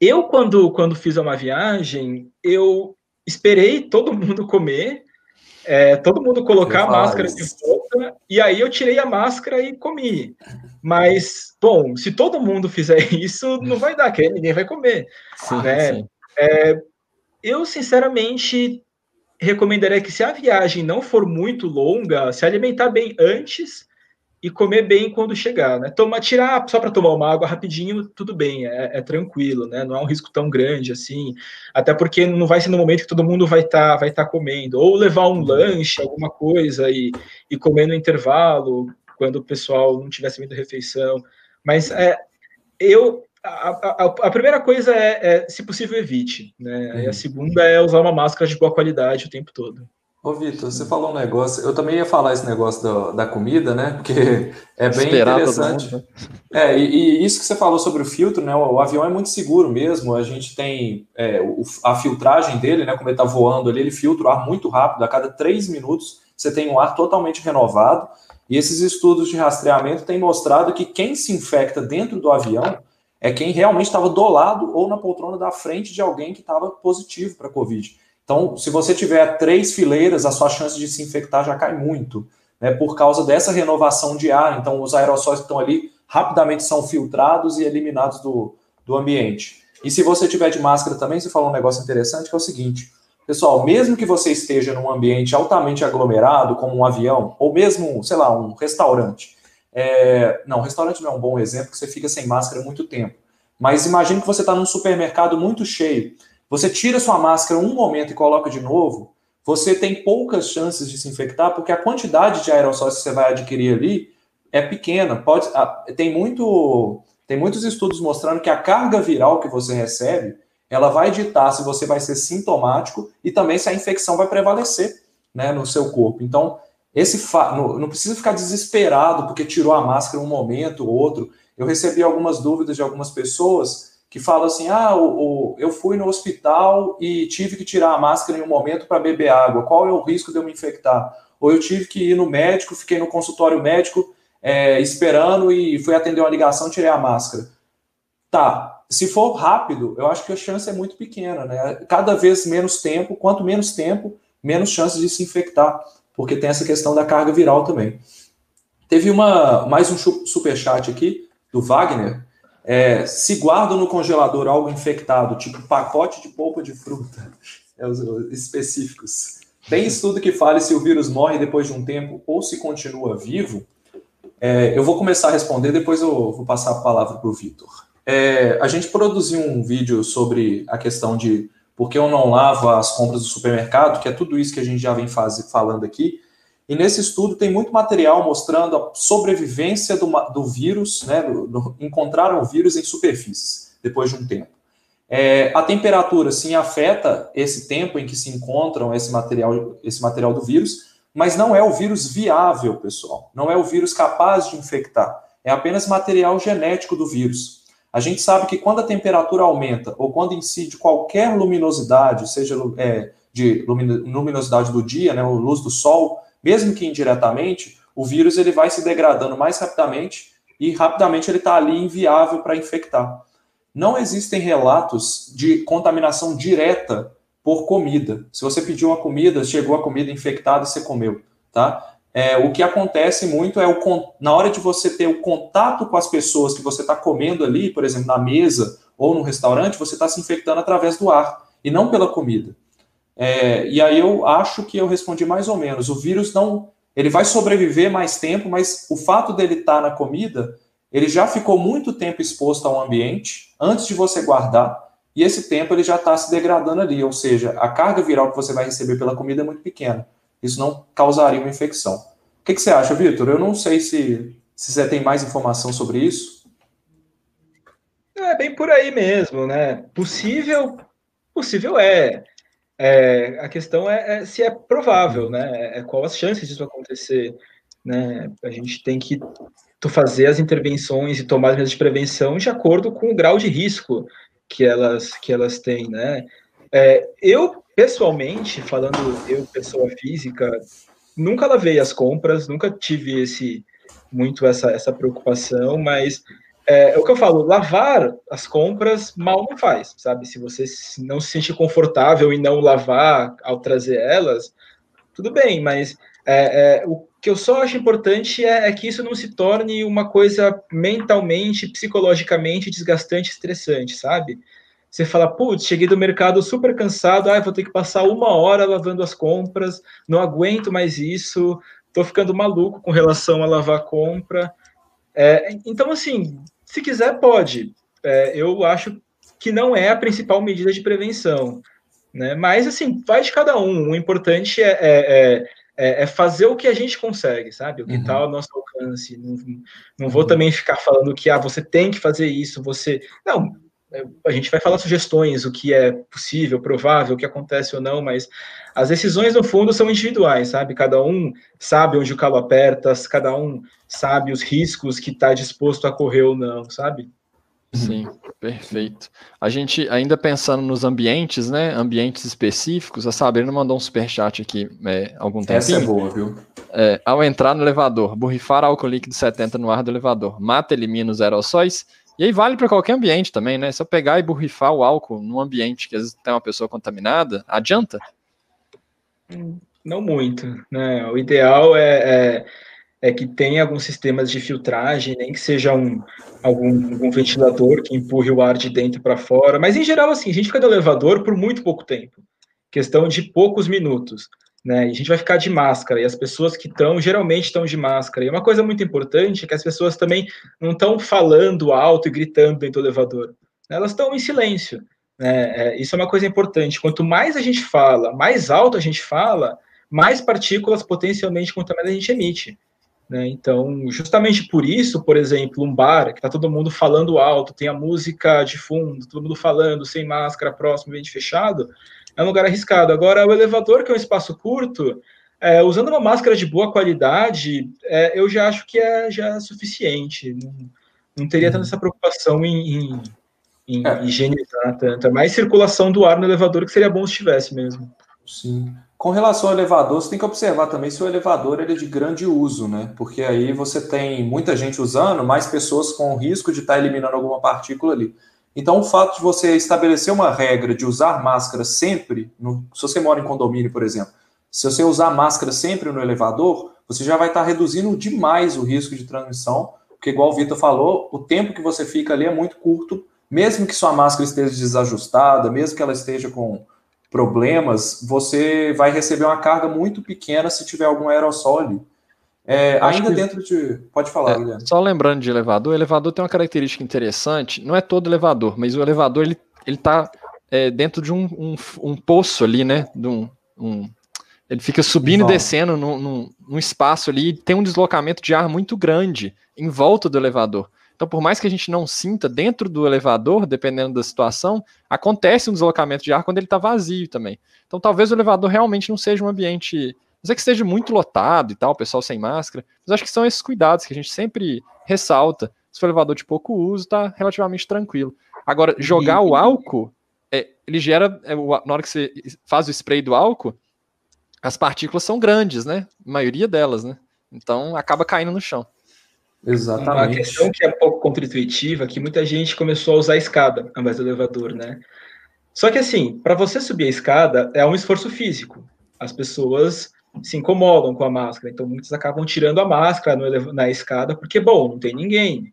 Eu, quando, quando fiz uma viagem, eu esperei todo mundo comer, é, todo mundo colocar a máscara de volta, e aí eu tirei a máscara e comi. Mas, bom, se todo mundo fizer [laughs] isso, não vai dar, que ninguém vai comer. Sim, né? Sim. É, eu, sinceramente, recomendaria que se a viagem não for muito longa, se alimentar bem antes e comer bem quando chegar, né? Tomar, tirar só para tomar uma água rapidinho, tudo bem, é, é, tranquilo, né? Não é um risco tão grande assim, até porque não vai ser no momento que todo mundo vai estar tá, vai tá comendo, ou levar um lanche, alguma coisa e, e comer no intervalo quando o pessoal não tivesse vindo refeição. Mas é, eu a, a, a, primeira coisa é, é, se possível, evite. Né? Uhum. E a segunda é usar uma máscara de boa qualidade o tempo todo. Ô, Vitor, você falou um negócio, eu também ia falar esse negócio da, da comida, né? Porque [laughs] é bem Esperar interessante. Né? É, e, e, isso que você falou sobre o filtro, né? O, o avião é muito seguro mesmo. A gente tem é, o, a filtragem dele, né? Como ele está voando ali, ele filtra o ar muito rápido. A cada três minutos você tem um ar totalmente renovado. E esses estudos de rastreamento têm mostrado que quem se infecta dentro do avião é quem realmente estava do lado ou na poltrona da frente de alguém que estava positivo para Covid. Então, se você tiver três fileiras, a sua chance de se infectar já cai muito, né, por causa dessa renovação de ar. Então, os aerossóis que estão ali rapidamente são filtrados e eliminados do, do ambiente. E se você tiver de máscara também, você falou um negócio interessante que é o seguinte: pessoal, mesmo que você esteja num ambiente altamente aglomerado, como um avião, ou mesmo, sei lá, um restaurante. É, não, restaurante não é um bom exemplo, porque você fica sem máscara muito tempo. Mas imagine que você está num supermercado muito cheio. Você tira sua máscara um momento e coloca de novo, você tem poucas chances de se infectar, porque a quantidade de aerossóis que você vai adquirir ali é pequena. Pode, tem, muito, tem muitos estudos mostrando que a carga viral que você recebe, ela vai ditar se você vai ser sintomático e também se a infecção vai prevalecer né, no seu corpo. Então, esse não, não precisa ficar desesperado porque tirou a máscara um momento ou outro. Eu recebi algumas dúvidas de algumas pessoas que fala assim: ah, o, o, eu fui no hospital e tive que tirar a máscara em um momento para beber água, qual é o risco de eu me infectar? Ou eu tive que ir no médico, fiquei no consultório médico é, esperando e fui atender uma ligação, tirei a máscara. Tá, se for rápido, eu acho que a chance é muito pequena, né? Cada vez menos tempo, quanto menos tempo, menos chances de se infectar, porque tem essa questão da carga viral também. Teve uma mais um super chat aqui do Wagner. É, se guardo no congelador algo infectado, tipo pacote de polpa de fruta, [laughs] é os, os específicos. Tem estudo que fale se o vírus morre depois de um tempo ou se continua vivo? É, eu vou começar a responder, depois eu vou passar a palavra para o Vitor. É, a gente produziu um vídeo sobre a questão de por que eu não lavo as compras do supermercado, que é tudo isso que a gente já vem faz, falando aqui. E nesse estudo tem muito material mostrando a sobrevivência do, do vírus, né? Do, do, encontraram o vírus em superfícies depois de um tempo. É, a temperatura sim afeta esse tempo em que se encontram esse material, esse material do vírus, mas não é o vírus viável, pessoal. Não é o vírus capaz de infectar. É apenas material genético do vírus. A gente sabe que quando a temperatura aumenta ou quando incide qualquer luminosidade, seja é, de luminosidade do dia, né, luz do sol, mesmo que indiretamente, o vírus ele vai se degradando mais rapidamente e rapidamente ele está ali inviável para infectar. Não existem relatos de contaminação direta por comida. Se você pediu uma comida, chegou a comida infectada e você comeu, tá? É, o que acontece muito é o na hora de você ter o contato com as pessoas que você está comendo ali, por exemplo, na mesa ou no restaurante, você está se infectando através do ar e não pela comida. É, e aí eu acho que eu respondi mais ou menos. O vírus não. Ele vai sobreviver mais tempo, mas o fato dele estar na comida, ele já ficou muito tempo exposto ao ambiente antes de você guardar. e esse tempo ele já está se degradando ali, ou seja, a carga viral que você vai receber pela comida é muito pequena. Isso não causaria uma infecção. O que, que você acha, Vitor? Eu não sei se, se você tem mais informação sobre isso. É bem por aí mesmo, né? Possível, possível é. É a questão é, é, se é provável, né? É qual as chances disso acontecer, né? A gente tem que fazer as intervenções e tomar as medidas de prevenção de acordo com o grau de risco que elas que elas têm, né? É, eu pessoalmente, falando eu pessoa física, nunca lavei as compras, nunca tive esse muito essa essa preocupação, mas é, é, o que eu falo, lavar as compras mal não faz, sabe? Se você não se sentir confortável em não lavar ao trazer elas, tudo bem, mas é, é, o que eu só acho importante é, é, que isso não se torne uma coisa mentalmente, psicologicamente desgastante, estressante, sabe? Você fala, putz, cheguei do mercado super cansado, ah, vou ter que passar uma hora lavando as compras, não aguento mais isso, tô ficando maluco com relação a lavar a compra. É, então, assim, se quiser, pode. É, eu acho que não é a principal medida de prevenção. Né? Mas, assim, vai de cada um. O importante é, é, é, é fazer o que a gente consegue, sabe? O que está uhum. ao nosso alcance. Não, não vou uhum. também ficar falando que ah, você tem que fazer isso, você. Não, é, a gente vai falar sugestões, o que é possível, provável, o que acontece ou não, mas as decisões, no fundo, são individuais, sabe? Cada um sabe onde o calo aperta, cada um sabe os riscos que está disposto a correr ou não, sabe? Sim, perfeito. A gente, ainda pensando nos ambientes, né? Ambientes específicos, a Sabrina mandou um superchat aqui é, algum tempo. Essa é boa, viu? É, ao entrar no elevador, borrifar álcool líquido 70 no ar do elevador, mata, elimina os aerossóis e aí vale para qualquer ambiente também, né? Se eu pegar e borrifar o álcool num ambiente que às vezes tem uma pessoa contaminada, adianta? Não muito, né? O ideal é, é, é que tenha alguns sistemas de filtragem, nem que seja um, algum, algum ventilador que empurre o ar de dentro para fora. Mas em geral, assim, a gente fica no elevador por muito pouco tempo, questão de poucos minutos né? E a gente vai ficar de máscara, e as pessoas que estão, geralmente estão de máscara. E uma coisa muito importante é que as pessoas também não estão falando alto e gritando dentro do elevador. Elas estão em silêncio. Né? É, isso é uma coisa importante. Quanto mais a gente fala, mais alto a gente fala, mais partículas potencialmente contaminadas a gente emite. Né? Então, justamente por isso, por exemplo, um bar que está todo mundo falando alto, tem a música de fundo, todo mundo falando, sem máscara, próximo, ambiente fechado, é um lugar arriscado. Agora, o elevador, que é um espaço curto, é, usando uma máscara de boa qualidade, é, eu já acho que é já suficiente. Não, não teria tanta essa preocupação em, em, em é. higienizar tanto. É mais circulação do ar no elevador que seria bom se tivesse mesmo. Sim. Com relação ao elevador, você tem que observar também se o elevador ele é de grande uso, né? Porque aí você tem muita gente usando, mais pessoas com risco de estar tá eliminando alguma partícula ali. Então, o fato de você estabelecer uma regra de usar máscara sempre, no, se você mora em condomínio, por exemplo, se você usar máscara sempre no elevador, você já vai estar reduzindo demais o risco de transmissão, porque, igual o Vitor falou, o tempo que você fica ali é muito curto, mesmo que sua máscara esteja desajustada, mesmo que ela esteja com problemas, você vai receber uma carga muito pequena se tiver algum aerossol ali. É, ainda que... dentro de. Pode falar, é, Guilherme. Só lembrando de elevador, o elevador tem uma característica interessante. Não é todo elevador, mas o elevador ele, ele tá é, dentro de um, um, um, poço ali, né? De um, um ele fica subindo e descendo num, num, num, espaço ali e tem um deslocamento de ar muito grande em volta do elevador. Então, por mais que a gente não sinta dentro do elevador, dependendo da situação, acontece um deslocamento de ar quando ele está vazio também. Então, talvez o elevador realmente não seja um ambiente não é que esteja muito lotado e tal, o pessoal sem máscara, mas acho que são esses cuidados que a gente sempre ressalta. Se for elevador de pouco uso, tá relativamente tranquilo. Agora, jogar o álcool, é, ele gera, é, na hora que você faz o spray do álcool, as partículas são grandes, né? A maioria delas, né? Então acaba caindo no chão. Exatamente. Uma questão que é um pouco contra-intuitiva, que muita gente começou a usar a escada ao invés do elevador, né? Só que assim, para você subir a escada é um esforço físico. As pessoas se incomodam com a máscara, então muitos acabam tirando a máscara no, na escada, porque, bom, não tem ninguém.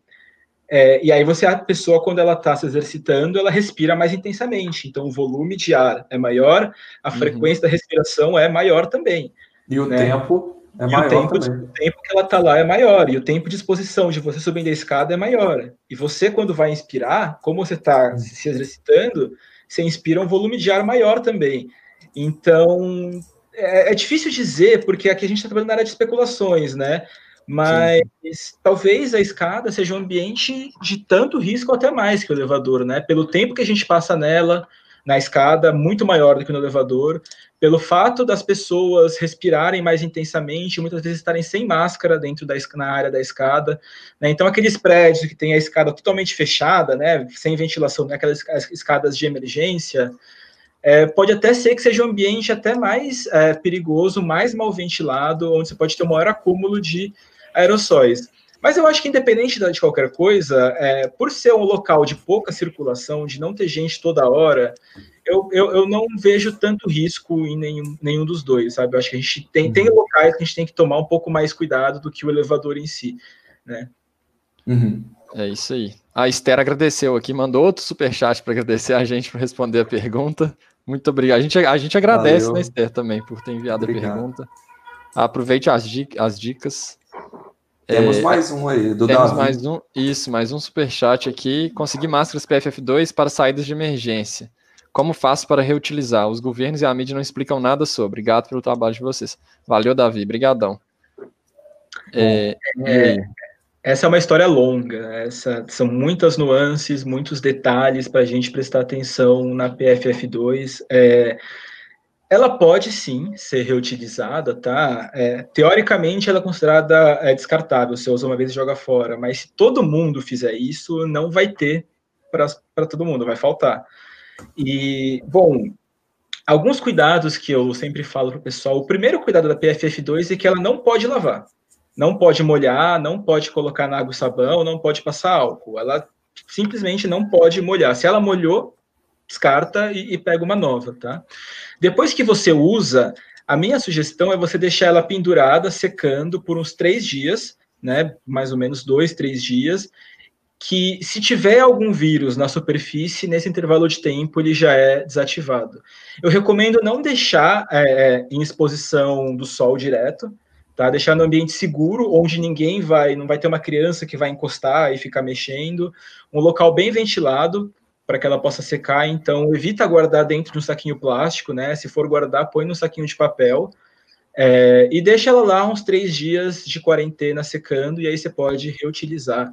É, e aí você, a pessoa, quando ela está se exercitando, ela respira mais intensamente, então o volume de ar é maior, a uhum. frequência da respiração é maior também. E o né? tempo É e o tempo, o tempo que ela está lá é maior, e o tempo de exposição de você subindo a escada é maior. E você, quando vai inspirar, como você está se exercitando, você inspira um volume de ar maior também. Então, é, é difícil dizer, porque aqui a gente está trabalhando na área de especulações, né? Mas Sim. talvez a escada seja um ambiente de tanto risco até mais que o elevador, né? Pelo tempo que a gente passa nela, na escada, muito maior do que no elevador, pelo fato das pessoas respirarem mais intensamente, muitas vezes estarem sem máscara dentro da na área da escada, né? Então aqueles prédios que têm a escada totalmente fechada, né, sem ventilação, né? aquelas escadas de emergência, é, pode até ser que seja um ambiente até mais é, perigoso, mais mal ventilado, onde você pode ter um maior acúmulo de aerossóis. Mas eu acho que, independente de qualquer coisa, é, por ser um local de pouca circulação, de não ter gente toda hora, eu, eu, eu não vejo tanto risco em nenhum, nenhum dos dois, sabe? Eu acho que a gente tem, tem uhum. locais que a gente tem que tomar um pouco mais cuidado do que o elevador em si, né? Uhum. É isso aí. A Esther agradeceu aqui, mandou outro superchat para agradecer a gente por responder a pergunta. Muito obrigado. A gente, a gente agradece, Valeu. né, Esther, também, por ter enviado obrigado. a pergunta. Aproveite as, as dicas. Temos é, mais um aí, do Temos Davi. mais um, isso, mais um superchat aqui. Consegui máscaras PFF2 para saídas de emergência. Como faço para reutilizar? Os governos e a mídia não explicam nada sobre. Obrigado pelo trabalho de vocês. Valeu, Davi. Brigadão. É, é, essa é uma história longa. Essa, são muitas nuances, muitos detalhes para a gente prestar atenção na PFF2. É, ela pode sim ser reutilizada, tá? É, teoricamente, ela é considerada é, descartável. Você usa uma vez e joga fora. Mas se todo mundo fizer isso, não vai ter para todo mundo, vai faltar. E, bom, alguns cuidados que eu sempre falo para o pessoal. O primeiro cuidado da PFF2 é que ela não pode lavar. Não pode molhar, não pode colocar na água e sabão, não pode passar álcool. Ela simplesmente não pode molhar. Se ela molhou, descarta e, e pega uma nova, tá? Depois que você usa, a minha sugestão é você deixar ela pendurada, secando por uns três dias, né? Mais ou menos dois, três dias. Que se tiver algum vírus na superfície, nesse intervalo de tempo ele já é desativado. Eu recomendo não deixar é, é em exposição do sol direto, tá? Deixar no ambiente seguro, onde ninguém vai, não vai ter uma criança que vai encostar e ficar mexendo, um local bem ventilado, para que ela possa secar. Então, evita guardar dentro de um saquinho plástico, né? Se for guardar, põe no saquinho de papel. É, e deixa ela lá uns três dias de quarentena secando, e aí você pode reutilizar.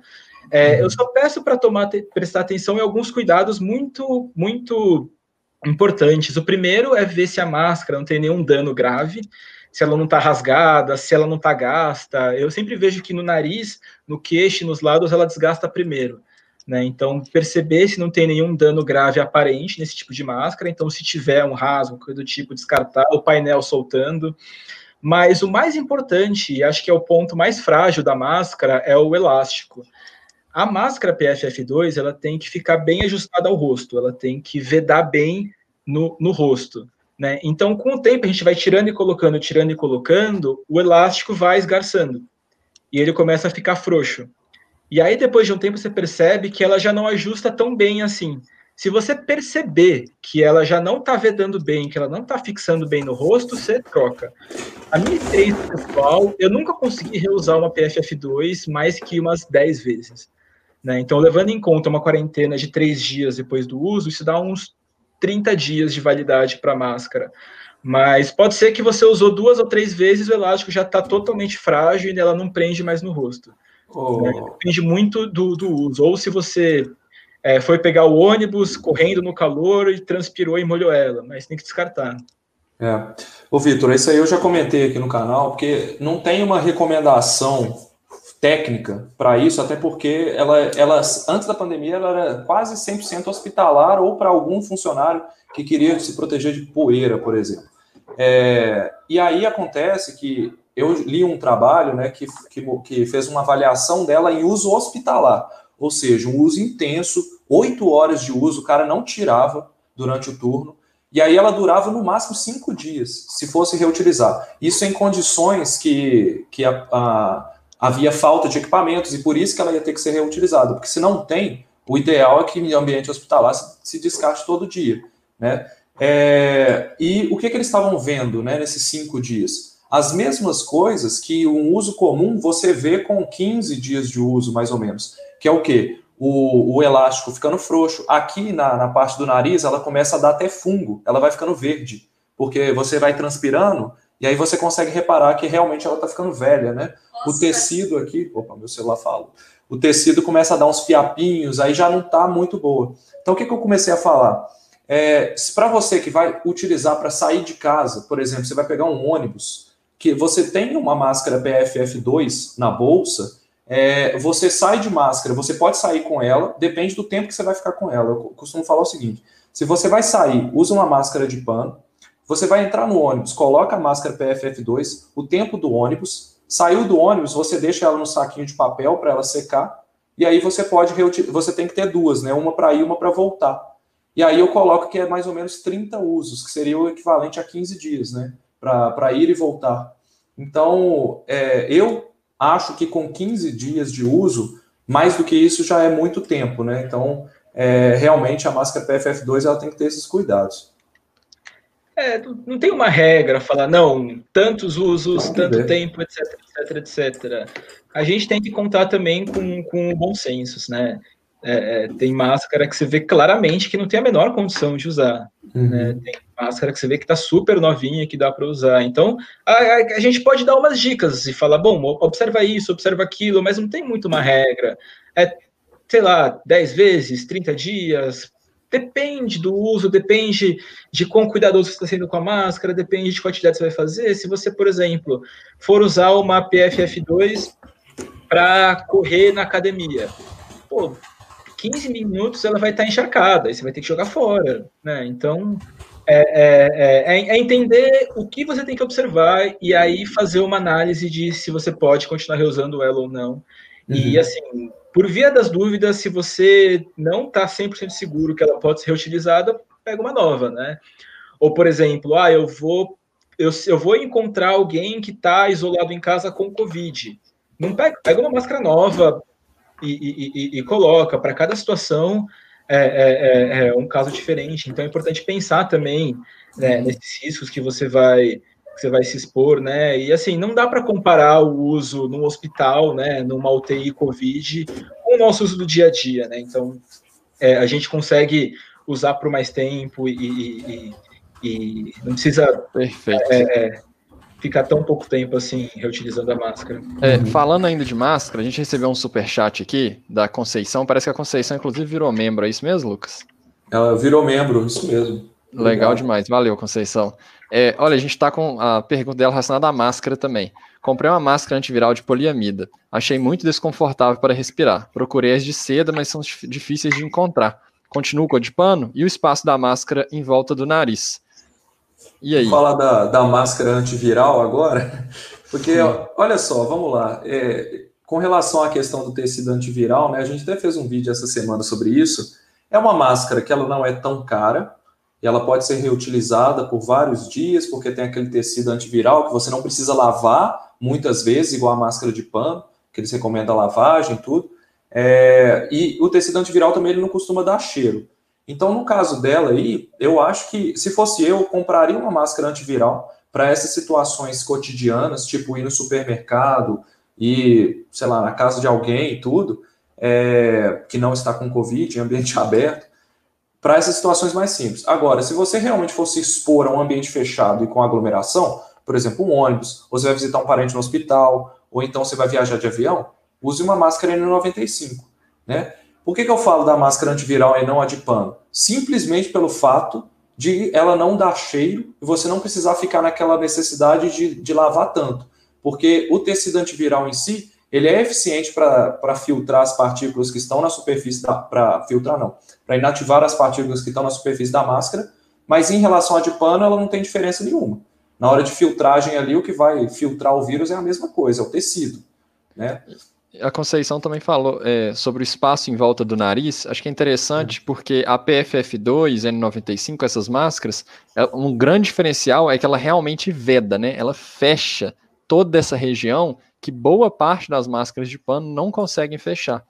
É, eu só peço para tomar prestar atenção em alguns cuidados muito, muito importantes. O primeiro é ver se a máscara não tem nenhum dano grave, se ela não está rasgada, se ela não está gasta. Eu sempre vejo que no nariz, no queixo, nos lados, ela desgasta primeiro. Né? Então, perceber se não tem nenhum dano grave aparente nesse tipo de máscara. Então, se tiver um rasgo, coisa do tipo, descartar o painel soltando. Mas o mais importante, e acho que é o ponto mais frágil da máscara, é o elástico. A máscara PFF2 ela tem que ficar bem ajustada ao rosto, ela tem que vedar bem no, no rosto. Né? Então, com o tempo, a gente vai tirando e colocando, tirando e colocando, o elástico vai esgarçando. E ele começa a ficar frouxo. E aí, depois de um tempo, você percebe que ela já não ajusta tão bem assim. Se você perceber que ela já não está vedando bem, que ela não está fixando bem no rosto, você troca. A minha experiência pessoal, eu nunca consegui reusar uma PFF2 mais que umas 10 vezes. Né? Então, levando em conta uma quarentena de 3 dias depois do uso, isso dá uns 30 dias de validade para a máscara. Mas pode ser que você usou duas ou três vezes, o elástico já está totalmente frágil e ela não prende mais no rosto. Oh. Né? Depende muito do, do uso. Ou se você é, foi pegar o ônibus correndo no calor e transpirou e molhou ela, mas tem que descartar. É. Ô, Vitor, isso aí eu já comentei aqui no canal, porque não tem uma recomendação técnica para isso, até porque ela, ela, antes da pandemia, ela era quase 100% hospitalar ou para algum funcionário que queria se proteger de poeira, por exemplo. É, e aí acontece que eu li um trabalho né, que, que, que, fez uma avaliação dela em uso hospitalar, ou seja, um uso intenso, oito horas de uso, o cara não tirava durante o turno, e aí ela durava no máximo cinco dias, se fosse reutilizar. Isso em condições que, que a, a, havia falta de equipamentos, e por isso que ela ia ter que ser reutilizada, porque se não tem, o ideal é que em ambiente hospitalar se, se descarte todo dia. Né? É, e o que, que eles estavam vendo né, nesses cinco dias? as mesmas coisas que um uso comum você vê com 15 dias de uso, mais ou menos. Que é o quê? O, o elástico ficando frouxo. Aqui na, na parte do nariz, ela começa a dar até fungo, ela vai ficando verde, porque você vai transpirando e aí você consegue reparar que realmente ela está ficando velha, né? O tecido aqui, opa, meu celular fala. O tecido começa a dar uns fiapinhos, aí já não está muito boa. Então o que, que eu comecei a falar? É, para você que vai utilizar para sair de casa, por exemplo, você vai pegar um ônibus, que você tem uma máscara PFF2 na bolsa, é, você sai de máscara, você pode sair com ela, depende do tempo que você vai ficar com ela. Eu costumo falar o seguinte: se você vai sair, usa uma máscara de pano, você vai entrar no ônibus, coloca a máscara PFF2, o tempo do ônibus, saiu do ônibus, você deixa ela no saquinho de papel para ela secar, e aí você pode você tem que ter duas, né? Uma para ir, uma para voltar. E aí eu coloco que é mais ou menos 30 usos, que seria o equivalente a 15 dias, né? Para ir e voltar. Então, é, eu acho que com 15 dias de uso, mais do que isso já é muito tempo, né? Então, é, realmente a máscara PFF2 ela tem que ter esses cuidados. É, não tem uma regra, falar, não, tantos usos, tanto ver. tempo, etc, etc, etc. A gente tem que contar também com, com bom senso, né? É, é, tem máscara que você vê claramente que não tem a menor condição de usar. Uhum. Né? Tem máscara que você vê que está super novinha, que dá para usar. Então, a, a, a, gente pode dar umas dicas e falar, bom, observa isso, observa aquilo, mas não tem muito uma regra. É, sei lá, 10 vezes, 30 dias, Depende do uso, depende de quão cuidadoso você está sendo com a máscara, depende de quantidade você vai fazer. Se você, por exemplo, for usar uma PFF2 para correr na academia, pô, 15 minutos ela vai estar tá encharcada, aí você vai ter que jogar fora, né? Então, é, é, é, é, entender o que você tem que observar e aí fazer uma análise de se você pode continuar reusando ela ou não. Uhum. E assim, por via das dúvidas, se você não está 100% seguro que ela pode ser reutilizada, pega uma nova, né? Ou, por exemplo, ah, eu vou, eu, eu vou encontrar alguém que está isolado em casa com Covid. Não pega, pega uma máscara nova e, e, e, e coloca. Para cada situação é, é, é, é, um caso diferente. Então é importante pensar também né, nesses riscos que você vai você vai se expor, né? E assim, não dá para comparar o uso no hospital, né, numa UTI Covid, com o nosso uso do dia a dia, né? Então, é, a gente consegue usar por mais tempo e, e, e não precisa Perfeito. É, é, ficar tão pouco tempo assim reutilizando a máscara. É, falando ainda de máscara, a gente recebeu um super chat aqui da Conceição. Parece que a Conceição, inclusive, virou membro. É isso mesmo, Lucas? Ela virou membro, isso mesmo. Legal, Legal demais. Valeu, Conceição. É, olha, a gente está com a pergunta dela relacionada à máscara também. Comprei uma máscara antiviral de poliamida. Achei muito desconfortável para respirar. Procurei as de seda, mas são difíceis de encontrar. Continuo com a de pano e o espaço da máscara em volta do nariz. E aí? Vou falar da, da máscara antiviral agora, [laughs] porque olha só, vamos lá. É, com relação à questão do tecido antiviral, né, a gente até fez um vídeo essa semana sobre isso. É uma máscara que ela não é tão cara, e ela pode ser reutilizada por vários dias, porque tem aquele tecido antiviral que você não precisa lavar muitas vezes, igual a máscara de pano, que eles recomendam a lavagem tudo. É, e o tecido antiviral também ele não costuma dar cheiro. Então, no caso dela aí, eu acho que se fosse eu, eu compraria uma máscara antiviral para essas situações cotidianas, tipo ir no supermercado e, sei lá, na casa de alguém e tudo, é, que não está com Covid, em ambiente [laughs] aberto para essas situações mais simples. Agora, se você realmente fosse expor a um ambiente fechado e com aglomeração, por exemplo, um ônibus, ou você vai visitar um parente no hospital, ou então você vai viajar de avião, use uma máscara N95, né? Por que, que eu falo da máscara antiviral e não a de pano? Simplesmente pelo fato de ela não dar cheiro e você não precisar ficar naquela necessidade de, de lavar tanto. Porque o tecido antiviral em si, ele é eficiente para filtrar as partículas que estão na superfície. Para filtrar, não. Para inativar as partículas que estão na superfície da máscara, mas em relação à de pano, ela não tem diferença nenhuma. Na hora de filtragem ali, o que vai filtrar o vírus é a mesma coisa, é o tecido. Né? A Conceição também falou é, sobre o espaço em volta do nariz. Acho que é interessante é. porque a PFF2, N95, essas máscaras, é, um grande diferencial é que ela realmente veda, né? Ela fecha toda essa região que boa parte das máscaras de pano não conseguem fechar.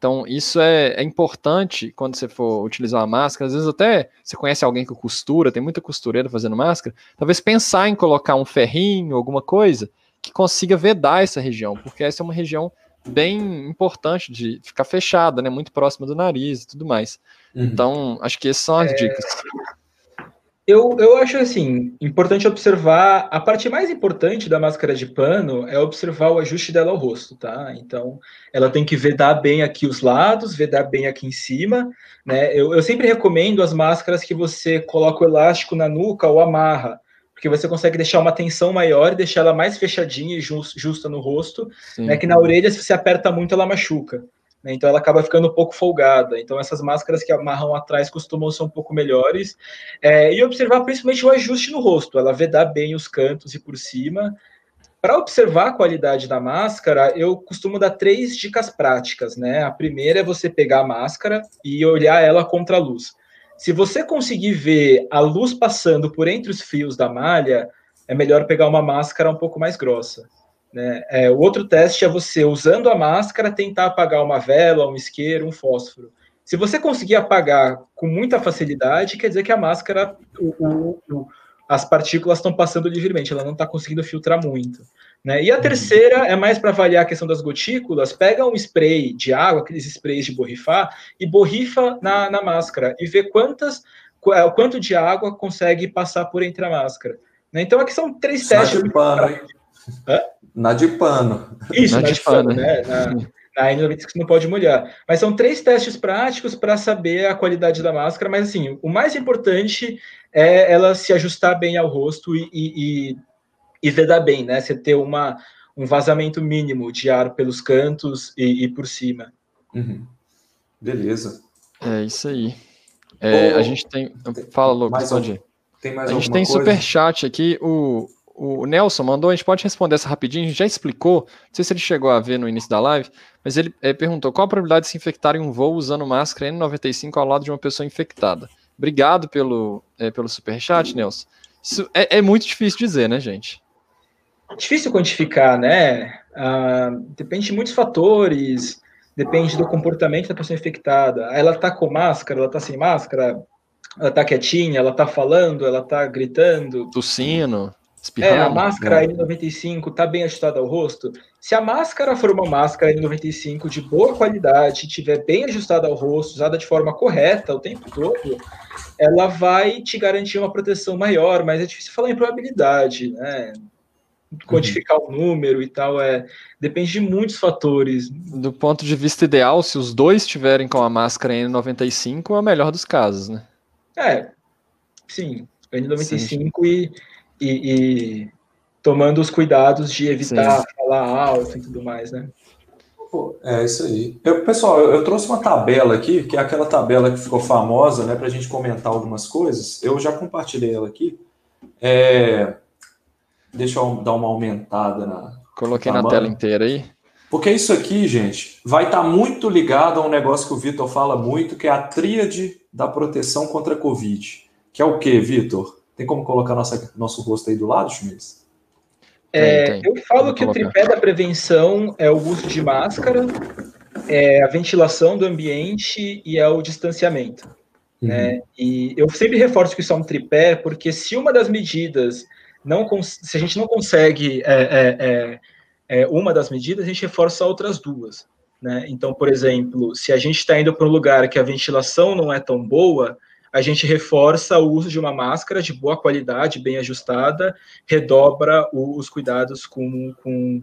Então, isso é, é, importante quando você for utilizar uma máscara. Às vezes, até você conhece alguém que costura, tem muita costureira fazendo máscara. Talvez pensar em colocar um ferrinho, alguma coisa, que consiga vedar essa região, porque essa é uma região bem importante de ficar fechada, né? Muito próxima do nariz e tudo mais. Uhum. Então, acho que essas são as é... dicas. Eu, eu acho assim, importante observar, a parte mais importante da máscara de pano é observar o ajuste dela ao rosto, tá? Então, ela tem que vedar bem aqui os lados, vedar bem aqui em cima, né? Eu, eu sempre recomendo as máscaras que você coloca o elástico na nuca ou amarra, porque você consegue deixar uma tensão maior e deixar ela mais fechadinha e justa no rosto, Sim. né? Que na orelha, se você aperta muito, ela machuca. Né? Então ela acaba ficando um pouco folgada. Então essas máscaras que amarram atrás costumam ser um pouco melhores. É, e observar principalmente o ajuste no rosto, ela vedar bem os cantos e por cima. Para observar a qualidade da máscara, eu costumo dar três dicas práticas, né? A primeira é você pegar a máscara e olhar ela contra a luz. Se você conseguir ver a luz passando por entre os fios da malha, é melhor pegar uma máscara um pouco mais grossa. Né? É, o outro teste é você, usando a máscara, tentar apagar uma vela, um isqueiro, um fósforo. Se você conseguir apagar com muita facilidade, quer dizer que a máscara, o, o, o, as partículas estão passando livremente, ela não está conseguindo filtrar muito. Né? E a uhum. terceira é mais para avaliar a questão das gotículas, pega um spray de água, aqueles sprays de borrifar, e borrifa na, na máscara, e vê quantas, quanto de água consegue passar por entre a máscara. Né? Então aqui são três testes. Hã? Na de pano. Isso, na, na de, pano, pano né? Na, na N96 não pode molhar. Mas são três testes práticos para saber a qualidade da máscara, mas assim, o mais importante é ela se ajustar bem ao rosto e, e, e vedar bem, né? Você ter uma, um vazamento mínimo de ar pelos cantos e, e por cima. Uhum. Beleza. É isso aí. É, a gente tem. Fala, Lucas, pode. Tem mais a gente tem super chat aqui. O, o Nelson mandou, a gente pode responder essa rapidinho, a gente já explicou, não sei se ele chegou a ver no início da live, mas ele é, perguntou qual a probabilidade de se infectar em um voo usando máscara N95 ao lado de uma pessoa infectada. Obrigado pelo, é, pelo superchat, Nelson. Isso é, é, muito difícil dizer, né, gente? Difícil quantificar, né? Ah, depende de muitos fatores, depende do comportamento da pessoa infectada. Ela tá com máscara, ela tá sem máscara, ela tá quietinha, ela tá falando, ela tá gritando. Tossindo. É, a máscara né? N95 tá bem ajustada ao rosto. Se a máscara for uma máscara N95 de boa qualidade, tiver bem ajustada ao rosto, usada de forma correta o tempo todo, ela vai te garantir uma proteção maior, mas é difícil falar em probabilidade, né? Quantificar uhum. o número e tal, é depende de muitos fatores. Do ponto de vista ideal, se os dois estiverem com a máscara N95, é o melhor dos casos, né? É, sim, N95 sim. e e, e tomando os cuidados de evitar Sim. falar alto e tudo mais, né? É isso aí. Eu, pessoal, eu, eu, trouxe uma tabela aqui, que é aquela tabela que ficou famosa, né, para a gente comentar algumas coisas. Eu já compartilhei ela aqui. É, deixa eu dar uma aumentada na. Coloquei na, na tela inteira aí. Porque isso aqui, gente, vai estar tá muito ligado a um negócio que o Vitor fala muito, que é a tríade da proteção contra a Covid. Que é o que, Vitor? Tem como colocar nossa, nosso rosto aí do lado, Schmitz? É, eu falo que o tripé da prevenção é o uso de máscara, é a ventilação do ambiente e é o distanciamento. Uhum. Né? E eu sempre reforço que isso é um tripé, porque se uma das medidas não se a gente não consegue é, é, é, é, uma das medidas, a gente reforça outras duas. Né? Então, por exemplo, se a gente está indo para um lugar que a ventilação não é tão boa, a gente reforça o uso de uma máscara de boa qualidade, bem ajustada, redobra os cuidados com, com,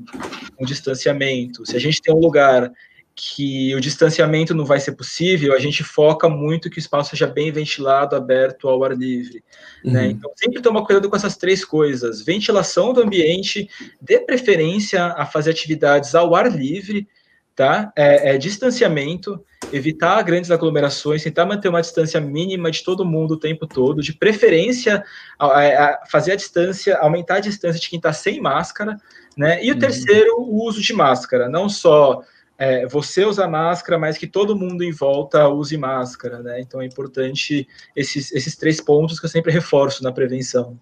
com distanciamento. Se a gente tem um lugar que o distanciamento não vai ser possível, a gente foca muito que o espaço seja bem ventilado, aberto ao ar livre. Né? Uhum. Né? Então, sempre toma cuidado com essas três coisas: ventilação do ambiente, dê preferência a fazer atividades ao ar livre, tá? É, é, distanciamento, evitar grandes aglomerações, tentar manter uma distância mínima de todo mundo o tempo todo, de preferência a, a fazer a distância, aumentar a distância de quem está sem máscara, né? E o uhum. terceiro, o uso de máscara, não só é, você usar máscara, mas que todo mundo em volta use máscara, né? Então é importante esses, esses três pontos que eu sempre reforço na prevenção.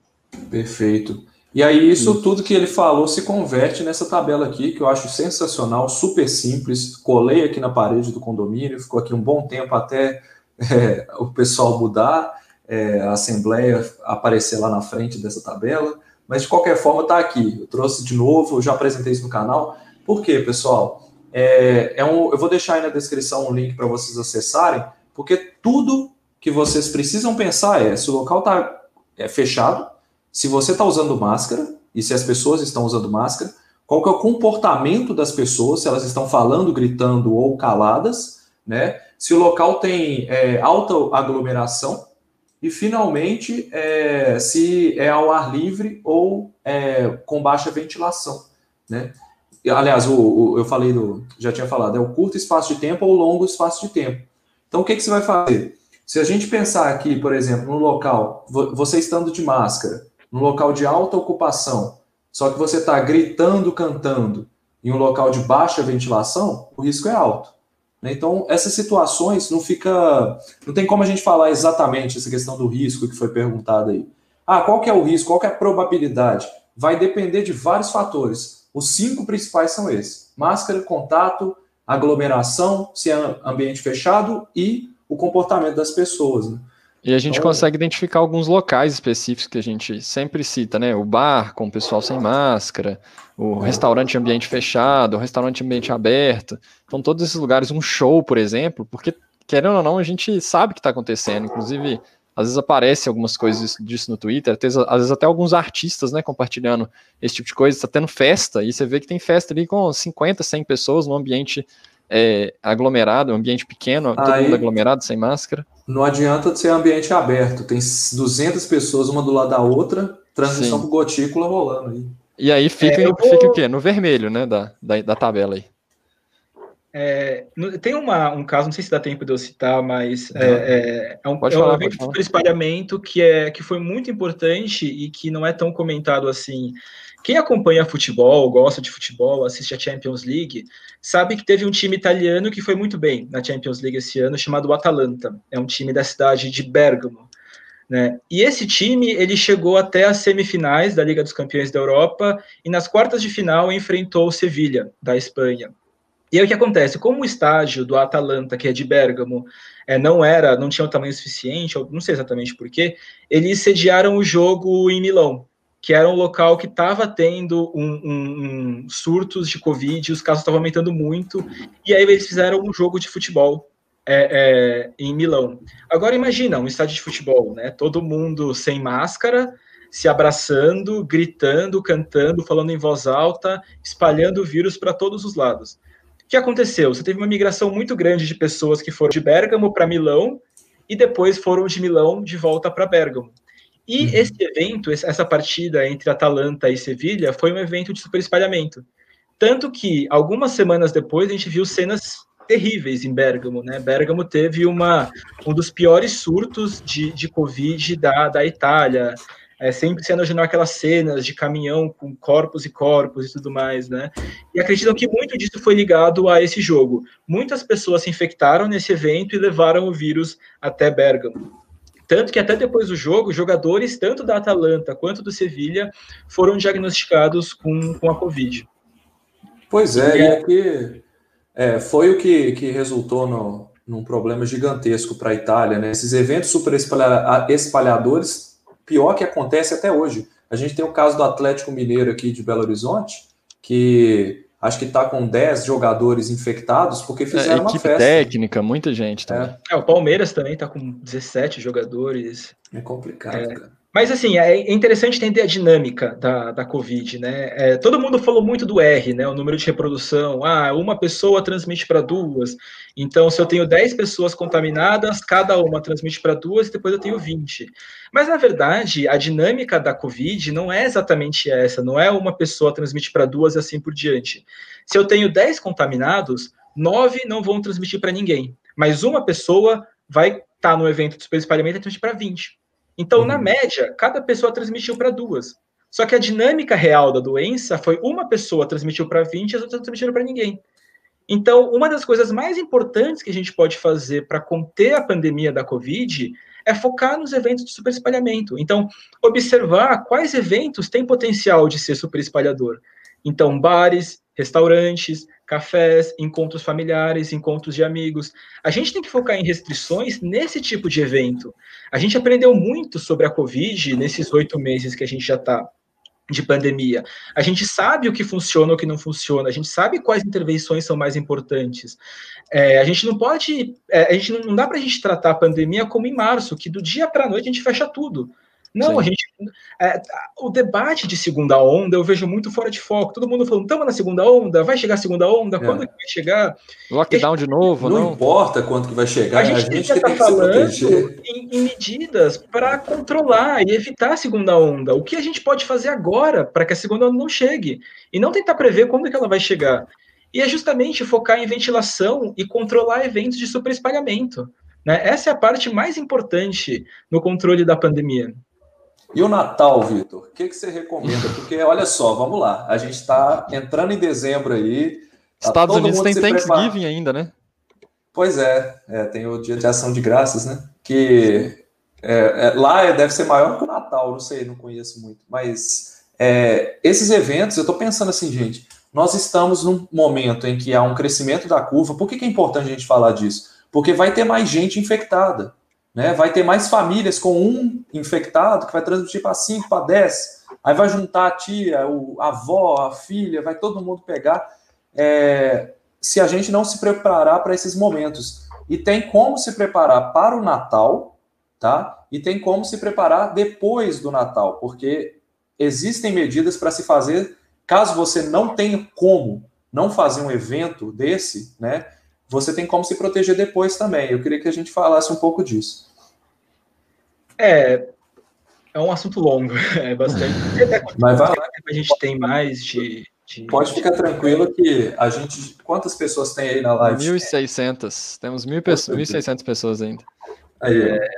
Perfeito. E aí, isso tudo que ele falou se converte nessa tabela aqui, que eu acho sensacional, super simples. Colei aqui na parede do condomínio, ficou aqui um bom tempo até [laughs] é, o pessoal mudar, é, a Assembleia aparecer lá na frente dessa tabela. Mas de qualquer forma, está aqui. Eu trouxe de novo, eu já apresentei isso no canal. Por quê, pessoal? É, é um, eu vou deixar aí na descrição um link para vocês acessarem, porque tudo que vocês precisam pensar é se o local está é, fechado, se você está usando máscara e se as pessoas estão usando máscara, qual que é o comportamento das pessoas, se elas estão falando, gritando ou caladas, né? Se o local tem é, alta aglomeração, e, finalmente, é, se é ao ar livre ou é, com baixa ventilação. Né? Aliás, o, o, eu falei, do, já tinha falado, é o curto espaço de tempo ou o longo espaço de tempo. Então, o que, que você vai fazer? Se a gente pensar aqui, por exemplo, no local, você estando de máscara, no local de alta ocupação, só que você está gritando, cantando, em um local de baixa ventilação, o risco é alto. Né? Então, essas situações não fica. Não tem como a gente falar exatamente essa questão do risco que foi perguntada aí. Ah, qual que é o risco? Qual que é a probabilidade? Vai depender de vários fatores. Os cinco principais são esses: máscara, contato, aglomeração, se é ambiente fechado e o comportamento das pessoas. Né? E a gente então, consegue identificar alguns locais específicos que a gente sempre cita, né? O bar com o pessoal sem máscara, o restaurante ambiente fechado, o restaurante ambiente aberto. Então, todos esses lugares, um show, por exemplo, porque, querendo ou não, a gente sabe o que está acontecendo. Inclusive, às vezes aparece algumas coisas disso no Twitter, às vezes até alguns artistas, né, compartilhando esse tipo de coisa. Está tendo festa, e você vê que tem festa ali com 50, 100 pessoas num ambiente é, aglomerado, um ambiente pequeno, Aí, todo mundo aglomerado, sem máscara. Não adianta ser ambiente aberto, tem 200 pessoas uma do lado da outra, transmissão por gotícula rolando aí. E aí fica, é, vou... fica o quê? No vermelho, né, da, da, da tabela aí. É, tem uma, um caso, não sei se dá tempo de eu citar, mas é, é, é, um, é falar, um evento de espalhamento que, é, que foi muito importante e que não é tão comentado assim. Quem acompanha futebol, gosta de futebol, assiste a Champions League, sabe que teve um time italiano que foi muito bem na Champions League esse ano, chamado Atalanta. É um time da cidade de Bergamo. Né? E esse time ele chegou até as semifinais da Liga dos Campeões da Europa e nas quartas de final enfrentou o Sevilha da Espanha. E aí o que acontece? Como o estágio do Atalanta, que é de Bergamo, é, não era, não tinha o tamanho suficiente, não sei exatamente porquê, eles sediaram o jogo em Milão que era um local que estava tendo um, um, um, surtos de Covid, os casos estavam aumentando muito, e aí eles fizeram um jogo de futebol é, é, em Milão. Agora imagina um estádio de futebol, né? Todo mundo sem máscara, se abraçando, gritando, cantando, falando em voz alta, espalhando o vírus para todos os lados. O que aconteceu? Você teve uma migração muito grande de pessoas que foram de Bergamo para Milão e depois foram de Milão de volta para Bergamo. E uhum. esse evento, essa partida entre Atalanta e Sevilha, foi um evento de super espalhamento. Tanto que, algumas semanas depois, a gente viu cenas terríveis em Bergamo, né? Bergamo teve uma, um dos piores surtos de, de Covid da, da Itália, é, sempre sendo aquelas cenas de caminhão com corpos e corpos e tudo mais, né? E acreditam que muito disso foi ligado a esse jogo. Muitas pessoas se infectaram nesse evento e levaram o vírus até Bergamo. Tanto que até depois do jogo, jogadores tanto da Atalanta quanto do Sevilha foram diagnosticados com, com a Covid. Pois é, e, é que é, foi o que, que resultou no, num problema gigantesco para a Itália, né? Esses eventos super espalhadores, pior que acontece até hoje. A gente tem o caso do Atlético Mineiro aqui de Belo Horizonte, que acho que está com 10 jogadores infectados porque é, fizeram é, uma festa. técnica, muita gente também. É. é o Palmeiras também está com 17 jogadores. É complicado, é, cara. Mas, assim, é interessante entender a dinâmica da, da Covid, né? É, todo mundo falou muito do R, né? O número de reprodução. Ah, uma pessoa transmite para duas. Então, se eu tenho 10 pessoas contaminadas, cada uma transmite para duas e depois eu tenho 20. Mas, na verdade, a dinâmica da Covid não é exatamente essa. Não é uma pessoa transmite para duas e assim por diante. Se eu tenho 10 contaminados, 9 não vão transmitir para ninguém. Mas uma pessoa vai estar tá no evento de espalhamento e transmitir para 20. Então, uhum. na média, cada pessoa transmitiu para duas. Só que a dinâmica real da doença foi uma pessoa transmitiu para 20 e as outras transmitiram para ninguém. Então, uma das coisas mais importantes que a gente pode fazer para conter a pandemia da Covid é focar nos eventos de super espalhamento. Então, observar quais eventos têm potencial de ser super espalhador. Então, bares, restaurantes, cafés, encontros familiares, encontros de amigos. A gente tem que focar em restrições nesse tipo de evento. A gente aprendeu muito sobre a Covid nesses oito meses que a gente já está de pandemia. A gente sabe o que funciona o que não funciona, a gente sabe quais intervenções são mais importantes. É, a gente não pode, é, a gente não, não dá para a gente tratar a pandemia como em março, que do dia para a noite a gente fecha tudo. Não, Sim. a gente. É, o debate de segunda onda eu vejo muito fora de foco. Todo mundo falando, estamos na segunda onda, vai chegar a segunda onda, é. quando que vai chegar? Lockdown de novo, não, não importa quanto que vai chegar, a gente, a gente está falando em, em, medidas para controlar e evitar a segunda onda. O que a gente pode fazer agora para que a segunda onda não chegue? E não tentar prever quando que ela vai chegar. E é justamente focar em ventilação e controlar eventos de superespalhamento. Né? Essa é a parte mais importante no controle da pandemia. E o Natal, Vitor? O que, que você recomenda? Porque, olha só, vamos lá. A gente está entrando em dezembro aí. Tá Estados Unidos tem Thanksgiving ainda, né? Pois é, é, tem o Dia de Ação de Graças, né? Que é, é, lá deve ser maior que o Natal, não sei, não conheço muito. Mas é, esses eventos, eu estou pensando assim, gente, nós estamos num momento em que há um crescimento da curva. Por que, que é importante a gente falar disso? Porque vai ter mais gente infectada. Né? Vai ter mais famílias com um infectado que vai transmitir para 5, para 10. Aí vai juntar a tia, o, a avó, a filha, vai todo mundo pegar. É, se a gente não se preparar para esses momentos. E tem como se preparar para o Natal, tá? E tem como se preparar depois do Natal, porque existem medidas para se fazer caso você não tenha como não fazer um evento desse, né? você tem como se proteger depois também. Eu queria que a gente falasse um pouco disso. É, é um assunto longo, [laughs] é bastante. Mas vai lá. A gente tem mais de, de, Pode ficar tranquilo que a gente. Quantas pessoas tem aí na live? 1.600. Temos 1.600 pessoas ainda. Aí, é...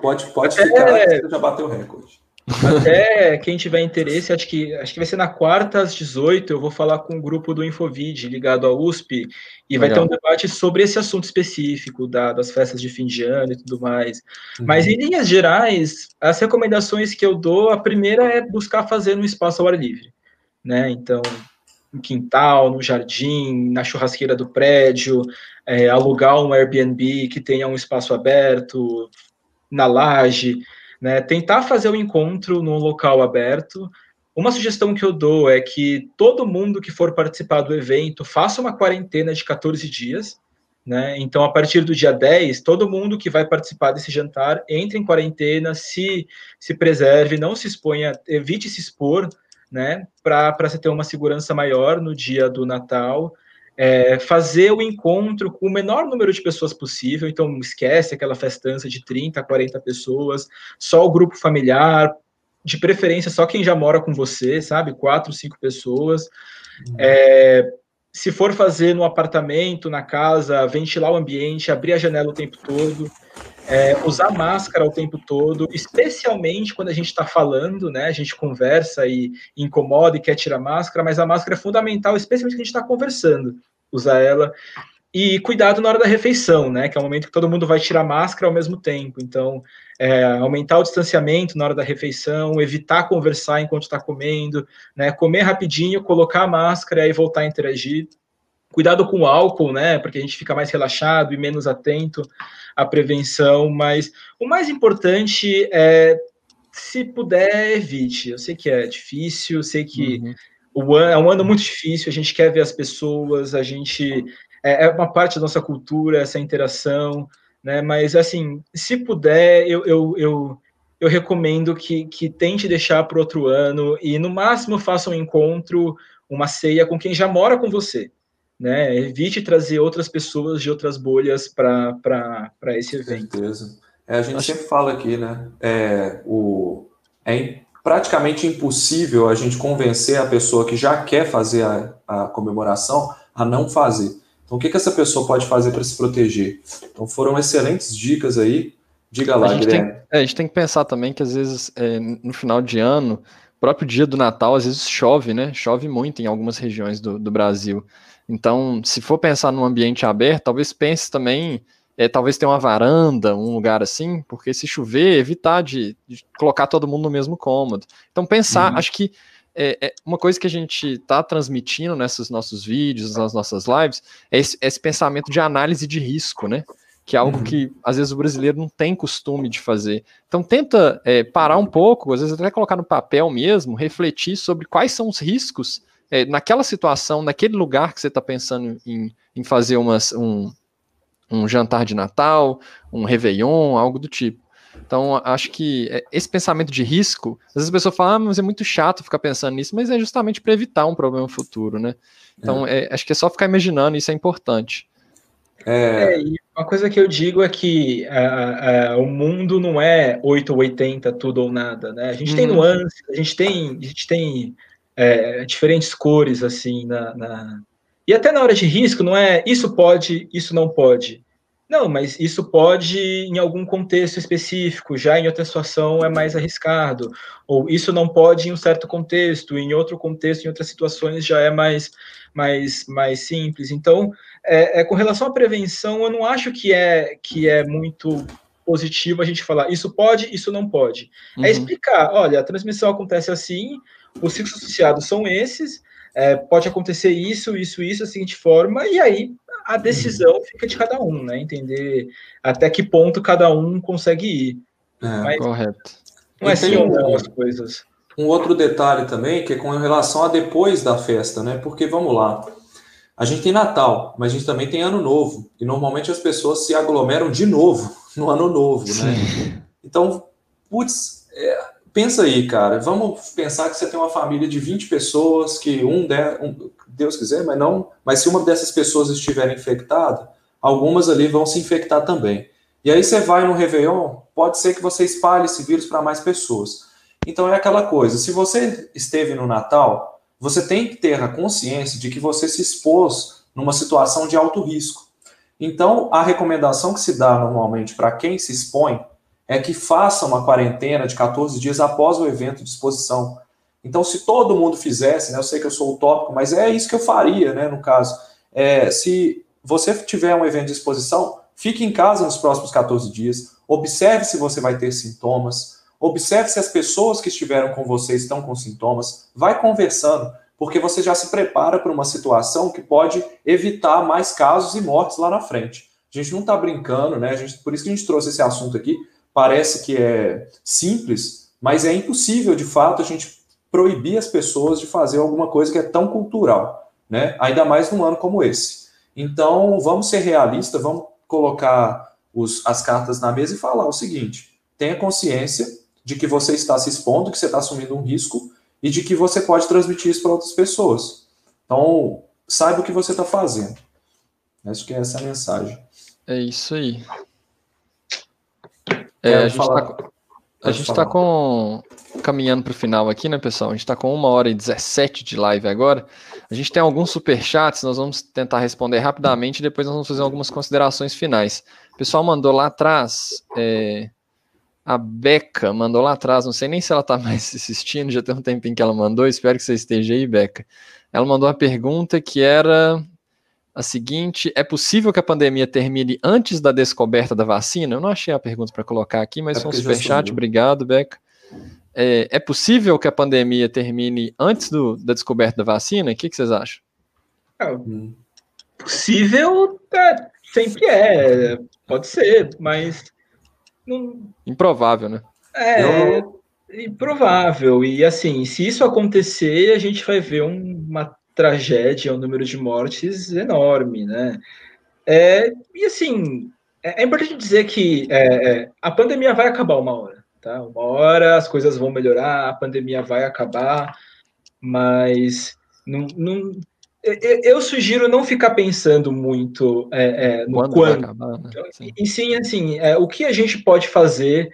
Pode, pode ficar, é... você já bateu o recorde. Até quem tiver interesse, acho que, acho que vai ser na quarta às 18, eu vou falar com o grupo do Infovid ligado à USP e vai ter um debate sobre esse assunto específico da, das festas de fim de ano e tudo mais. Uhum. Mas em linhas gerais, as recomendações que eu dou, a primeira é buscar fazer no espaço ao ar livre, né? Então, no quintal, no jardim, na churrasqueira do prédio, é, alugar um Airbnb que tenha um espaço aberto, na laje, né? Tentar fazer o encontro num local aberto. Uma sugestão que eu dou é que todo mundo que for participar do evento faça uma quarentena de 14 dias. Né? Então, a partir do dia 10, todo mundo que vai participar desse jantar entre em quarentena, se, se preserve, não se exponha, evite se expor, né? Para você ter uma segurança maior no dia do Natal é, fazer o encontro com o menor número de pessoas possível, então esquece aquela festança de 30, 40 pessoas, só o grupo familiar, de preferência só quem já mora com você, sabe? Quatro, cinco pessoas. Uhum. É, se for fazer no apartamento, na casa, ventilar o ambiente, abrir a janela o tempo todo, é, usar máscara o tempo todo, especialmente quando a gente está falando, né? A gente conversa e, incomoda e quer tirar máscara, mas a máscara é fundamental, especialmente quando a gente está conversando. Usar ela. E cuidado na hora da refeição, né? Que é o momento que todo mundo vai tirar máscara ao mesmo tempo. Então, é, aumentar o distanciamento na hora da refeição, evitar conversar enquanto está comendo, né? Comer rapidinho, colocar a máscara e voltar a interagir. Cuidado com o álcool, né? Porque a gente fica mais relaxado e menos atento à prevenção. Mas o mais importante é, se puder, evite. Eu sei que é difícil, eu sei que uhum. o ano, é um ano muito difícil. A gente quer ver as pessoas, a gente é, é uma parte da nossa cultura essa interação, né? Mas assim, se puder, eu, eu, eu eu recomendo que, que tente deixar para outro ano e no máximo faça um encontro, uma ceia com quem já mora com você né? Evite trazer outras pessoas de outras bolhas para esse evento. Com certeza. É, a gente Acho... sempre fala aqui, né? É, o, é praticamente impossível a gente convencer a pessoa que já quer fazer a, a comemoração a não fazer. Então, o que, que essa pessoa pode fazer para se proteger? Então, foram excelentes dicas aí. Diga lá, a gente, tem, é, a gente tem que pensar também que, às vezes, é, no final de ano, próprio dia do Natal, às vezes chove, né? Chove muito em algumas regiões do, do Brasil. Então, se for pensar num ambiente aberto, talvez pense também é, talvez ter uma varanda, um lugar assim, porque se chover, evitar de, de colocar todo mundo no mesmo cômodo. Então, pensar, uhum. acho que é, é, uma coisa que a gente está transmitindo nesses nossos vídeos, nas nossas lives, é esse, esse, pensamento de análise de risco, né? Que é algo uhum. que às vezes o brasileiro não tem costume de fazer. Então tenta é, parar um pouco, às vezes até colocar no papel mesmo, refletir sobre quais são os riscos é, naquela situação, naquele lugar que você está pensando em, em fazer umas, um, um jantar de Natal, um Réveillon, algo do tipo. Então, acho que é, esse pensamento de risco, às vezes a pessoa fala, ah, mas é muito chato ficar pensando nisso, mas é justamente para evitar um problema futuro, né? Então, é. É, acho que é só ficar imaginando, isso é importante. É, é uma coisa que eu digo é que o mundo não é 8 ou 80, tudo ou nada, né? A gente uhum. tem nuances, a gente tem, a gente tem é, diferentes cores, assim, na, na, E até na hora de risco, não é isso pode, isso não pode. Não, mas isso pode em algum contexto específico, já em outra situação é mais arriscado. Ou isso não pode em um certo contexto, em outro contexto, em outras situações já é mais, mais, mais simples. Então, é, é com relação à prevenção, eu não acho que é, que é muito positivo a gente falar isso pode, isso não pode. É uhum. É explicar, olha, a transmissão acontece assim, os ciclos associados são esses, é, pode acontecer isso, isso, isso, da seguinte forma, e aí a decisão fica de cada um, né? Entender até que ponto cada um consegue ir. É, Mas correto. Não é assim as coisas. Um outro detalhe também, que é com relação a depois da festa, né? Porque vamos lá. A gente tem Natal, mas a gente também tem Ano Novo. E normalmente as pessoas se aglomeram de novo [laughs] no Ano Novo, né? Então, putz, é, pensa aí, cara. Vamos pensar que você tem uma família de 20 pessoas, que um, der, um Deus quiser, mas não. Mas se uma dessas pessoas estiver infectada, algumas ali vão se infectar também. E aí você vai no Réveillon, pode ser que você espalhe esse vírus para mais pessoas. Então é aquela coisa, se você esteve no Natal, você tem que ter a consciência de que você se expôs numa situação de alto risco. Então, a recomendação que se dá normalmente para quem se expõe é que faça uma quarentena de 14 dias após o evento de exposição, então, se todo mundo fizesse, né, eu sei que eu sou utópico, mas é isso que eu faria, né, no caso. É, se você tiver um evento de exposição, fique em casa nos próximos 14 dias, observe se você vai ter sintomas, observe se as pessoas que estiveram com você estão com sintomas, vai conversando, porque você já se prepara para uma situação que pode evitar mais casos e mortes lá na frente. A gente não está brincando, né? Gente, por isso que a gente trouxe esse assunto aqui. Parece que é simples, mas é impossível, de fato, a gente proibir as pessoas de fazer alguma coisa que é tão cultural, né? Ainda mais num ano como esse. Então, vamos ser realistas, vamos colocar os, as cartas na mesa e falar o seguinte: tenha consciência de que você está se expondo, que você está assumindo um risco e de que você pode transmitir isso para outras pessoas. Então, saiba o que você está fazendo. Acho que é essa a mensagem. É isso aí. É, a gente está está com. caminhando para o final aqui, né, pessoal? A gente está com uma hora e 17 de live agora. A gente tem alguns superchats, nós vamos tentar responder rapidamente e depois nós vamos fazer algumas considerações finais. O pessoal mandou lá atrás. É, a Beca mandou lá atrás, não sei nem se ela está [laughs] mais assistindo, já tem um tempinho que ela mandou, espero que você esteja aí, Beca. Ela mandou uma pergunta que era a seguinte: é possível que a pandemia termine antes da descoberta da vacina? Eu não achei a pergunta para colocar aqui, mas é foi um superchat. Obrigado, Beca. É, é, possível que a pandemia termine antes do, da descoberta da vacina? O que, que vocês acham? É, possível é, sempre é, pode ser, mas. Não... Improvável, né? É, Eu... improvável. E assim, se isso acontecer, a gente vai ver uma tragédia, um número de mortes enorme, né? É, e assim, é, é importante dizer que é, é, a pandemia vai acabar uma hora, tá? Uma hora as coisas vão melhorar, a pandemia vai acabar, mas não, não eu sugiro não ficar pensando muito é, é, no quando, quando. Acabar, né? sim. e sim assim é, o que a gente pode fazer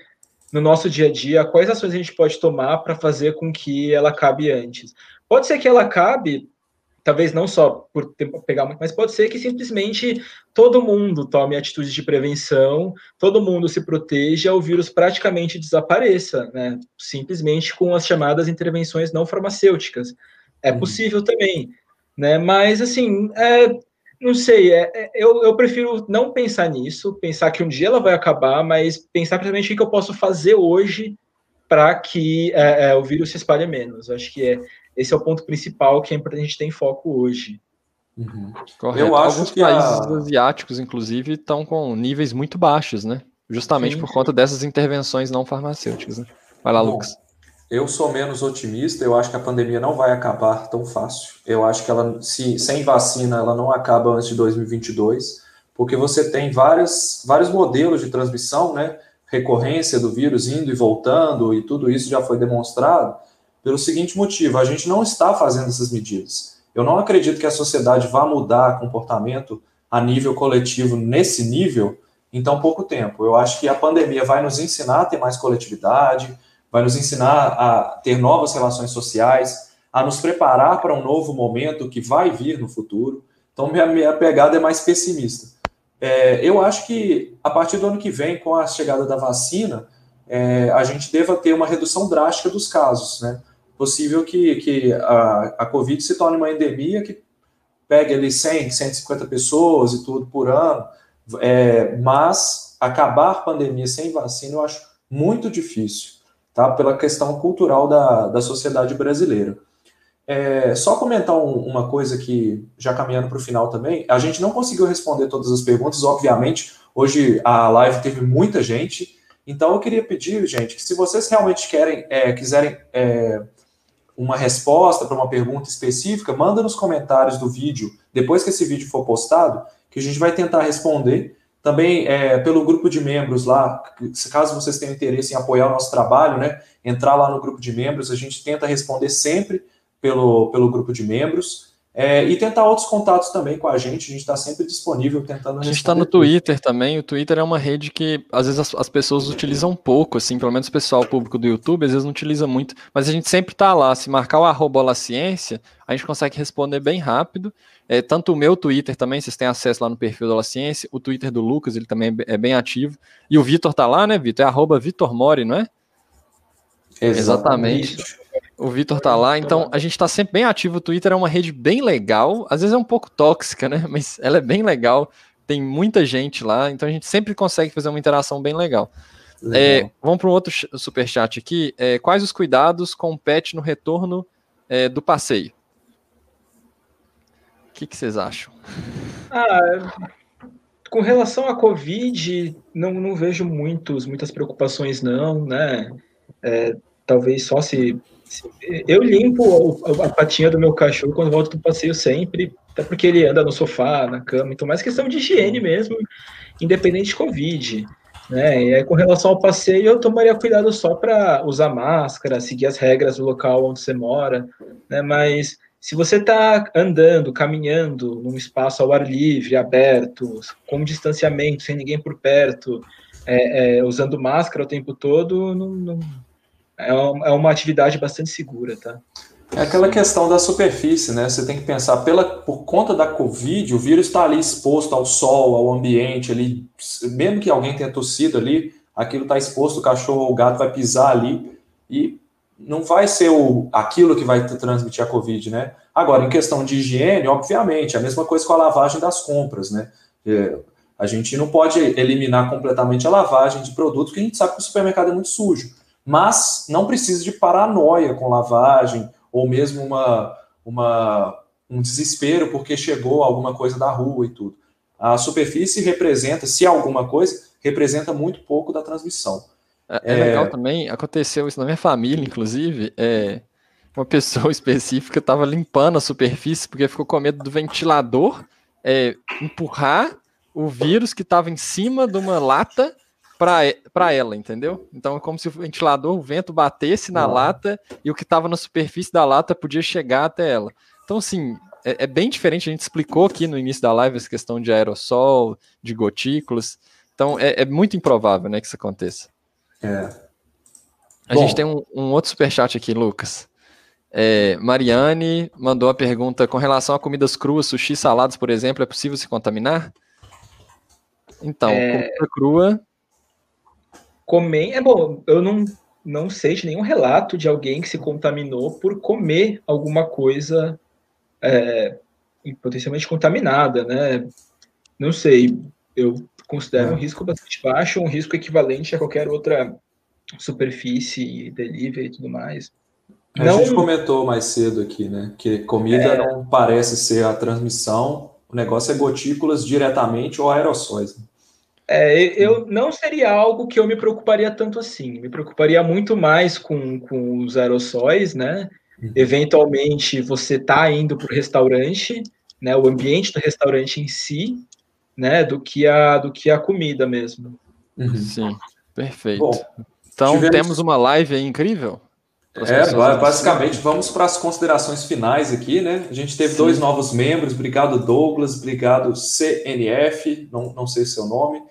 no nosso dia a dia quais ações a gente pode tomar para fazer com que ela acabe antes pode ser que ela acabe talvez não só por pegar muito, mas pode ser que simplesmente todo mundo tome atitudes de prevenção, todo mundo se proteja, o vírus praticamente desapareça, né? Simplesmente com as chamadas intervenções não farmacêuticas. É uhum. possível também, né? Mas assim, é, não sei, é, é, eu, eu prefiro não pensar nisso, pensar que um dia ela vai acabar, mas pensar principalmente o que eu posso fazer hoje para que é, é, o vírus se espalhe menos. Acho que é, esse é o ponto principal que é importante a gente ter em foco hoje. Uhum. Correto. Eu acho Alguns que países a... asiáticos, inclusive, estão com níveis muito baixos, né? Justamente sim, por conta dessas intervenções não farmacêuticas. Né? Vai lá, Bom, Lucas. Eu sou menos otimista, eu acho que a pandemia não vai acabar tão fácil. Eu acho que ela, se sem vacina, ela não acaba antes de 2022, porque você tem várias, vários modelos de transmissão, né? Recorrência do vírus indo e voltando, e tudo isso já foi demonstrado, pelo seguinte motivo: a gente não está fazendo essas medidas. Eu não acredito que a sociedade vá mudar comportamento a nível coletivo nesse nível em tão pouco tempo. Eu acho que a pandemia vai nos ensinar a ter mais coletividade, vai nos ensinar a ter novas relações sociais, a nos preparar para um novo momento que vai vir no futuro. Então, minha, minha pegada é mais pessimista. É, eu acho que a partir do ano que vem, com a chegada da vacina, é, a gente deva ter uma redução drástica dos casos. Né? Possível que, que a, a Covid se torne uma endemia que pegue ali 100, 150 pessoas e tudo por ano, é, mas acabar pandemia sem vacina eu acho muito difícil tá? pela questão cultural da, da sociedade brasileira. É, só comentar um, uma coisa que, já caminhando para o final também, a gente não conseguiu responder todas as perguntas, obviamente, hoje a live teve muita gente, então eu queria pedir, gente, que se vocês realmente querem, é, quiserem é, uma resposta para uma pergunta específica, manda nos comentários do vídeo, depois que esse vídeo for postado, que a gente vai tentar responder, também é, pelo grupo de membros lá, caso vocês tenham interesse em apoiar o nosso trabalho, né, entrar lá no grupo de membros, a gente tenta responder sempre pelo, pelo grupo de membros. É, e tentar outros contatos também com a gente, a gente está sempre disponível tentando. A gente está no Twitter também. O Twitter é uma rede que às vezes as, as, pessoas utilizam pouco, assim, pelo menos o pessoal público do YouTube, às vezes não utiliza muito, mas a gente sempre está lá. Se marcar o arroba ciência, a gente consegue responder bem rápido. É, tanto o meu Twitter também, vocês têm acesso lá no perfil da La Ciência, o Twitter do Lucas, ele também é bem ativo. E o Vitor tá lá, né, Vitor? É arroba Vitor Mori, não é? Exatamente. Exatamente. O Vitor tá lá, então a gente tá sempre bem ativo. O Twitter é uma rede bem legal, às vezes é um pouco tóxica, né? Mas ela é bem legal, tem muita gente lá, então a gente sempre consegue fazer uma interação bem legal. legal. É, vamos para um outro super chat aqui. É, quais os cuidados com o pet no retorno é, do passeio? O que, que vocês acham? Ah, com relação à Covid, não, não vejo muitos, muitas preocupações, não, né? É, talvez só se, se, Eu limpo a, patinha do meu cachorro quando volto do passeio sempre, até porque ele anda no sofá, na cama, então mais questão de higiene mesmo, independente de Covid. Né? E aí, com relação ao passeio, eu tomaria cuidado só para usar máscara, seguir as regras do local onde você mora, né? Mas se você está andando, caminhando num espaço ao ar livre, aberto, com distanciamento, sem ninguém por perto, é, é, usando máscara o tempo todo, não, não, é, uma, é uma atividade bastante segura, tá? É aquela questão da superfície, né? Você tem que pensar, pela, por conta da Covid, o vírus está ali exposto ao sol, ao ambiente ali, mesmo que alguém tenha tossido ali, aquilo está exposto, o cachorro ou o gato vai pisar ali e não vai ser o, aquilo que vai transmitir a Covid, né? Agora, em questão de higiene, obviamente, a mesma coisa com a lavagem das compras, né? É, a gente não pode eliminar completamente a lavagem de produtos, porque a gente sabe que o supermercado é muito sujo. Mas não precisa de paranoia com lavagem, ou mesmo uma, uma, um desespero porque chegou alguma coisa da rua e tudo. A superfície representa, se alguma coisa, representa muito pouco da transmissão. É, é, legal também, aconteceu isso na minha família, inclusive, é, uma [laughs] pessoa específica estava limpando a superfície porque ficou com medo do ventilador é, empurrar o vírus que estava em cima de uma lata para ela, entendeu? Então é como se o ventilador, o vento batesse na lata e o que estava na superfície da lata podia chegar até ela. Então, assim, é, é, bem diferente. A gente explicou aqui no início da live essa questão de aerossol, de gotículas. Então, é, é muito improvável né, que isso aconteça. É. A Bom. gente tem um, um outro superchat aqui, Lucas. É, Mariane mandou a pergunta com relação a comidas cruas, sushi, saladas, por exemplo, é possível se contaminar? Então, é... comida crua. Comer. É bom, eu não, não sei de nenhum relato de alguém que se contaminou por comer alguma coisa é, potencialmente contaminada, né? Não sei, eu considero é. um risco bastante baixo, um risco equivalente a qualquer outra superfície, delivery e tudo mais. A não... gente comentou mais cedo aqui, né? Que comida é... não parece ser a transmissão, o negócio é gotículas diretamente ou aerossóis. Né? É, eu não seria algo que eu me preocuparia tanto assim. Me preocuparia muito mais com, com os aerossóis, né? Uhum. Eventualmente você está indo para o restaurante, né? O ambiente do restaurante em si, né? Do que a do que a comida mesmo. Uhum. Sim, perfeito. Bom, então tivemos... temos uma live aí incrível. É, basicamente vamos para as considerações finais aqui, né? A gente teve Sim. dois novos membros, obrigado Douglas, obrigado CNF, não, não sei seu nome.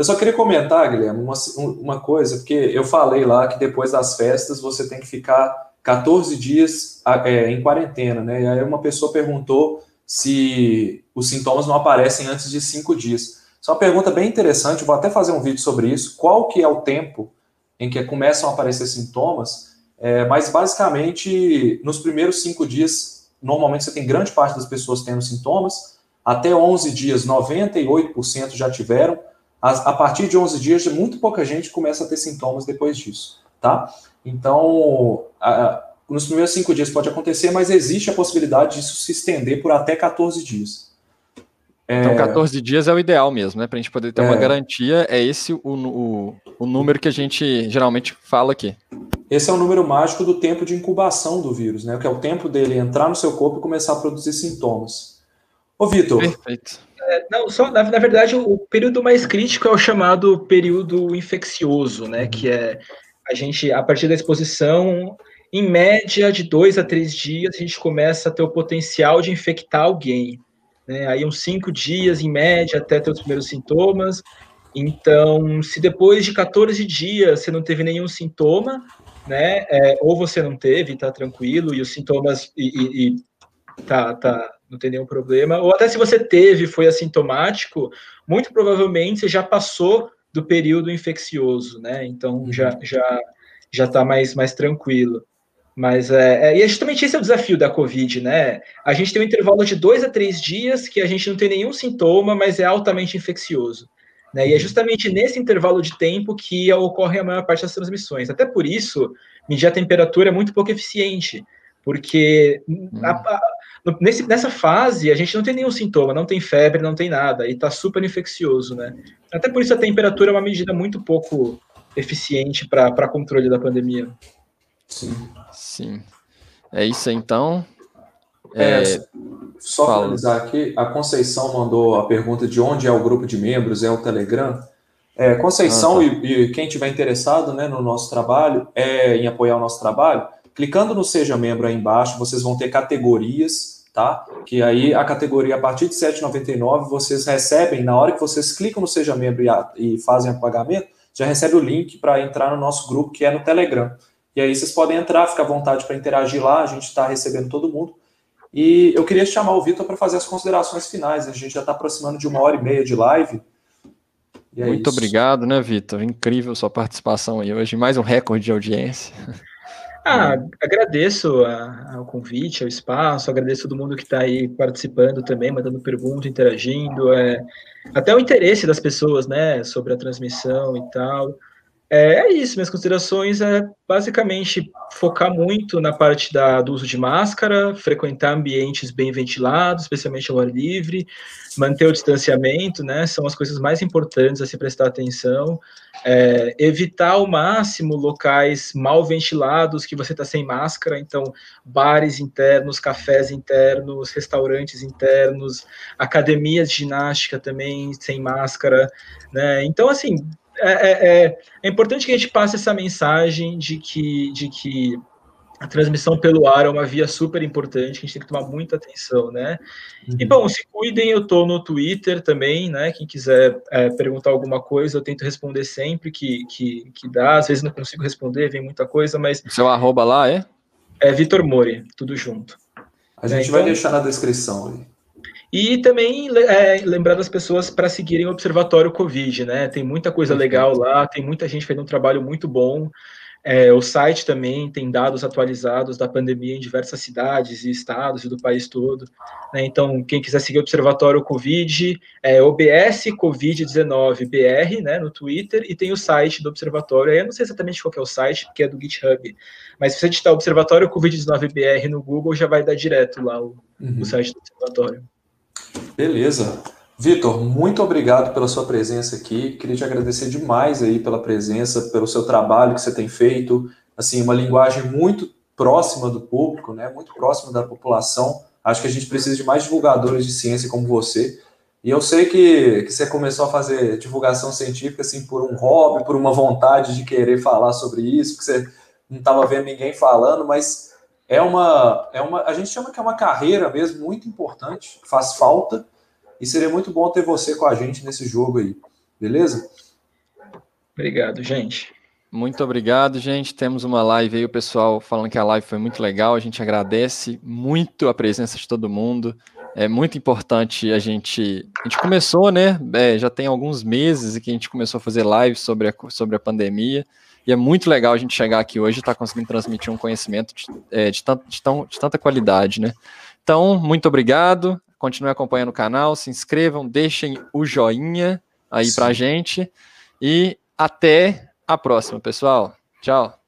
Eu só queria comentar, Guilherme, uma, uma coisa, porque eu falei lá que depois das festas você tem que ficar 14 dias é, em quarentena, né? E aí uma pessoa perguntou se os sintomas não aparecem antes de cinco dias. Isso é uma pergunta bem interessante, vou até fazer um vídeo sobre isso. Qual que é o tempo em que começam a aparecer sintomas? É, mas basicamente, nos primeiros cinco dias, normalmente você tem grande parte das pessoas tendo sintomas. Até 11 dias, 98% já tiveram. A, partir de 11 dias, muito pouca gente começa a ter sintomas depois disso, tá? Então, a, nos primeiros cinco dias pode acontecer, mas existe a possibilidade disso se estender por até 14 dias. É... Então, 14 dias é o ideal mesmo, né? Para a gente poder ter é... uma garantia, é esse o, o, o número que a gente geralmente fala aqui. Esse é o número mágico do tempo de incubação do vírus, né? Que é o tempo dele entrar no seu corpo e começar a produzir sintomas. Ô, Vitor. Perfeito. É, não, só, na, na, verdade, o período mais crítico é o chamado período infeccioso, né? Que é a gente, a partir da exposição, em média, de dois a três dias, a gente começa a ter o potencial de infectar alguém. Né? Aí, uns cinco dias, em média, até ter os primeiros sintomas. Então, se depois de 14 dias você não teve nenhum sintoma, né? É, ou você não teve, tá tranquilo, e os sintomas e, e, e tá, tá, não tem nenhum problema, ou até se você teve, foi assintomático, muito provavelmente você já passou do período infeccioso, né? Então uhum. já já já tá mais mais tranquilo. Mas é, é, e é justamente esse é o desafio da Covid, né? A gente tem um intervalo de dois a três dias que a gente não tem nenhum sintoma, mas é altamente infeccioso. Né? E é justamente nesse intervalo de tempo que ocorre a maior parte das transmissões. Até por isso, medir a temperatura é muito pouco eficiente, porque hum. a, a, nesse, nessa fase a gente não tem nenhum sintoma, não tem febre, não tem nada, e está super infeccioso, né? Até por isso a temperatura é uma medida muito pouco eficiente para controle da pandemia. Sim. Sim. É isso então. É, é, só para finalizar aqui, a Conceição mandou a pergunta de onde é o grupo de membros, é o Telegram. É, Conceição ah, tá. e, e, quem tiver interessado né, no nosso trabalho, é, em apoiar o nosso trabalho, clicando no Seja Membro aí embaixo, vocês vão ter categorias, tá? Que aí a categoria, a partir de R$ 7,99, vocês recebem, na hora que vocês clicam no Seja Membro e, e fazem o pagamento, já recebe o link para entrar no nosso grupo, que é no Telegram. E aí vocês podem entrar, fica à vontade para interagir lá, a gente está recebendo todo mundo. E eu queria chamar o Vitor para fazer as considerações finais. A gente já está aproximando de uma hora e meia de live. É Muito isso. obrigado, né, Vitor? Incrível sua participação aí hoje. Mais um recorde de audiência. Ah, agradeço a, ao convite, ao espaço, agradeço todo mundo que está aí participando também, mandando pergunta, interagindo, é, até o interesse das pessoas, né, sobre a transmissão e tal. É, é, isso, minhas considerações é basicamente focar muito na parte da, do uso de máscara, frequentar ambientes bem ventilados, especialmente ao ar livre, manter o distanciamento, né, são as coisas mais importantes a se prestar atenção, é, evitar ao máximo locais mal ventilados, que você está sem máscara, então bares internos, cafés internos, restaurantes internos, academias de ginástica também sem máscara, né, então assim, é, é, é, é, importante que a gente passe essa mensagem de que, de que a transmissão pelo ar é uma via super importante, que a gente tem que tomar muita atenção, né? Uhum. E, bom, se cuidem, eu tô no Twitter também, né? Quem quiser é, perguntar alguma coisa, eu tento responder sempre que, que, que dá. Às vezes não consigo responder, vem muita coisa, mas... O seu arroba lá é? É Vitor Mori, tudo junto. A gente é, vai então... deixar na descrição aí. E também é, lembrar das pessoas para seguirem o Observatório Covid, né? Tem muita coisa legal lá, tem muita gente fazendo um trabalho muito bom. É, o site também tem dados atualizados da pandemia em diversas cidades e estados e do país todo. Né? Então, quem quiser seguir o Observatório Covid, é OBS Covid-19 BR, né, no Twitter, e tem o site do Observatório. Eu não sei exatamente qual é o site, porque é do GitHub. Mas se você digitar Observatório Covid-19 BR no Google, já vai dar direto lá o, uhum. o site do Observatório. Beleza. Vitor, muito obrigado pela sua presença aqui. Queria te agradecer demais aí pela presença, pelo seu trabalho que você tem feito. Assim, uma linguagem muito próxima do público, né? Muito próxima da população. Acho que a gente precisa de mais divulgadores de ciência como você. E eu sei que, que você começou a fazer divulgação científica assim por um hobby, por uma vontade de querer falar sobre isso, porque você não estava vendo ninguém falando, mas é uma, é uma. A gente chama que é uma carreira mesmo muito importante, faz falta e seria muito bom ter você com a gente nesse jogo aí. Beleza? Obrigado, gente. Muito obrigado, gente. Temos uma live aí, o pessoal falando que a live foi muito legal. A gente agradece muito a presença de todo mundo. É muito importante a gente. A gente começou, né? É, já tem alguns meses que a gente começou a fazer lives sobre a, sobre a pandemia. E é muito legal a gente chegar aqui hoje e estar tá conseguindo transmitir um conhecimento de, é, de, de, tão, de tanta qualidade, né? Então, muito obrigado. Continue acompanhando o canal, se inscrevam, deixem o joinha aí Sim. pra gente. E até a próxima, pessoal. Tchau.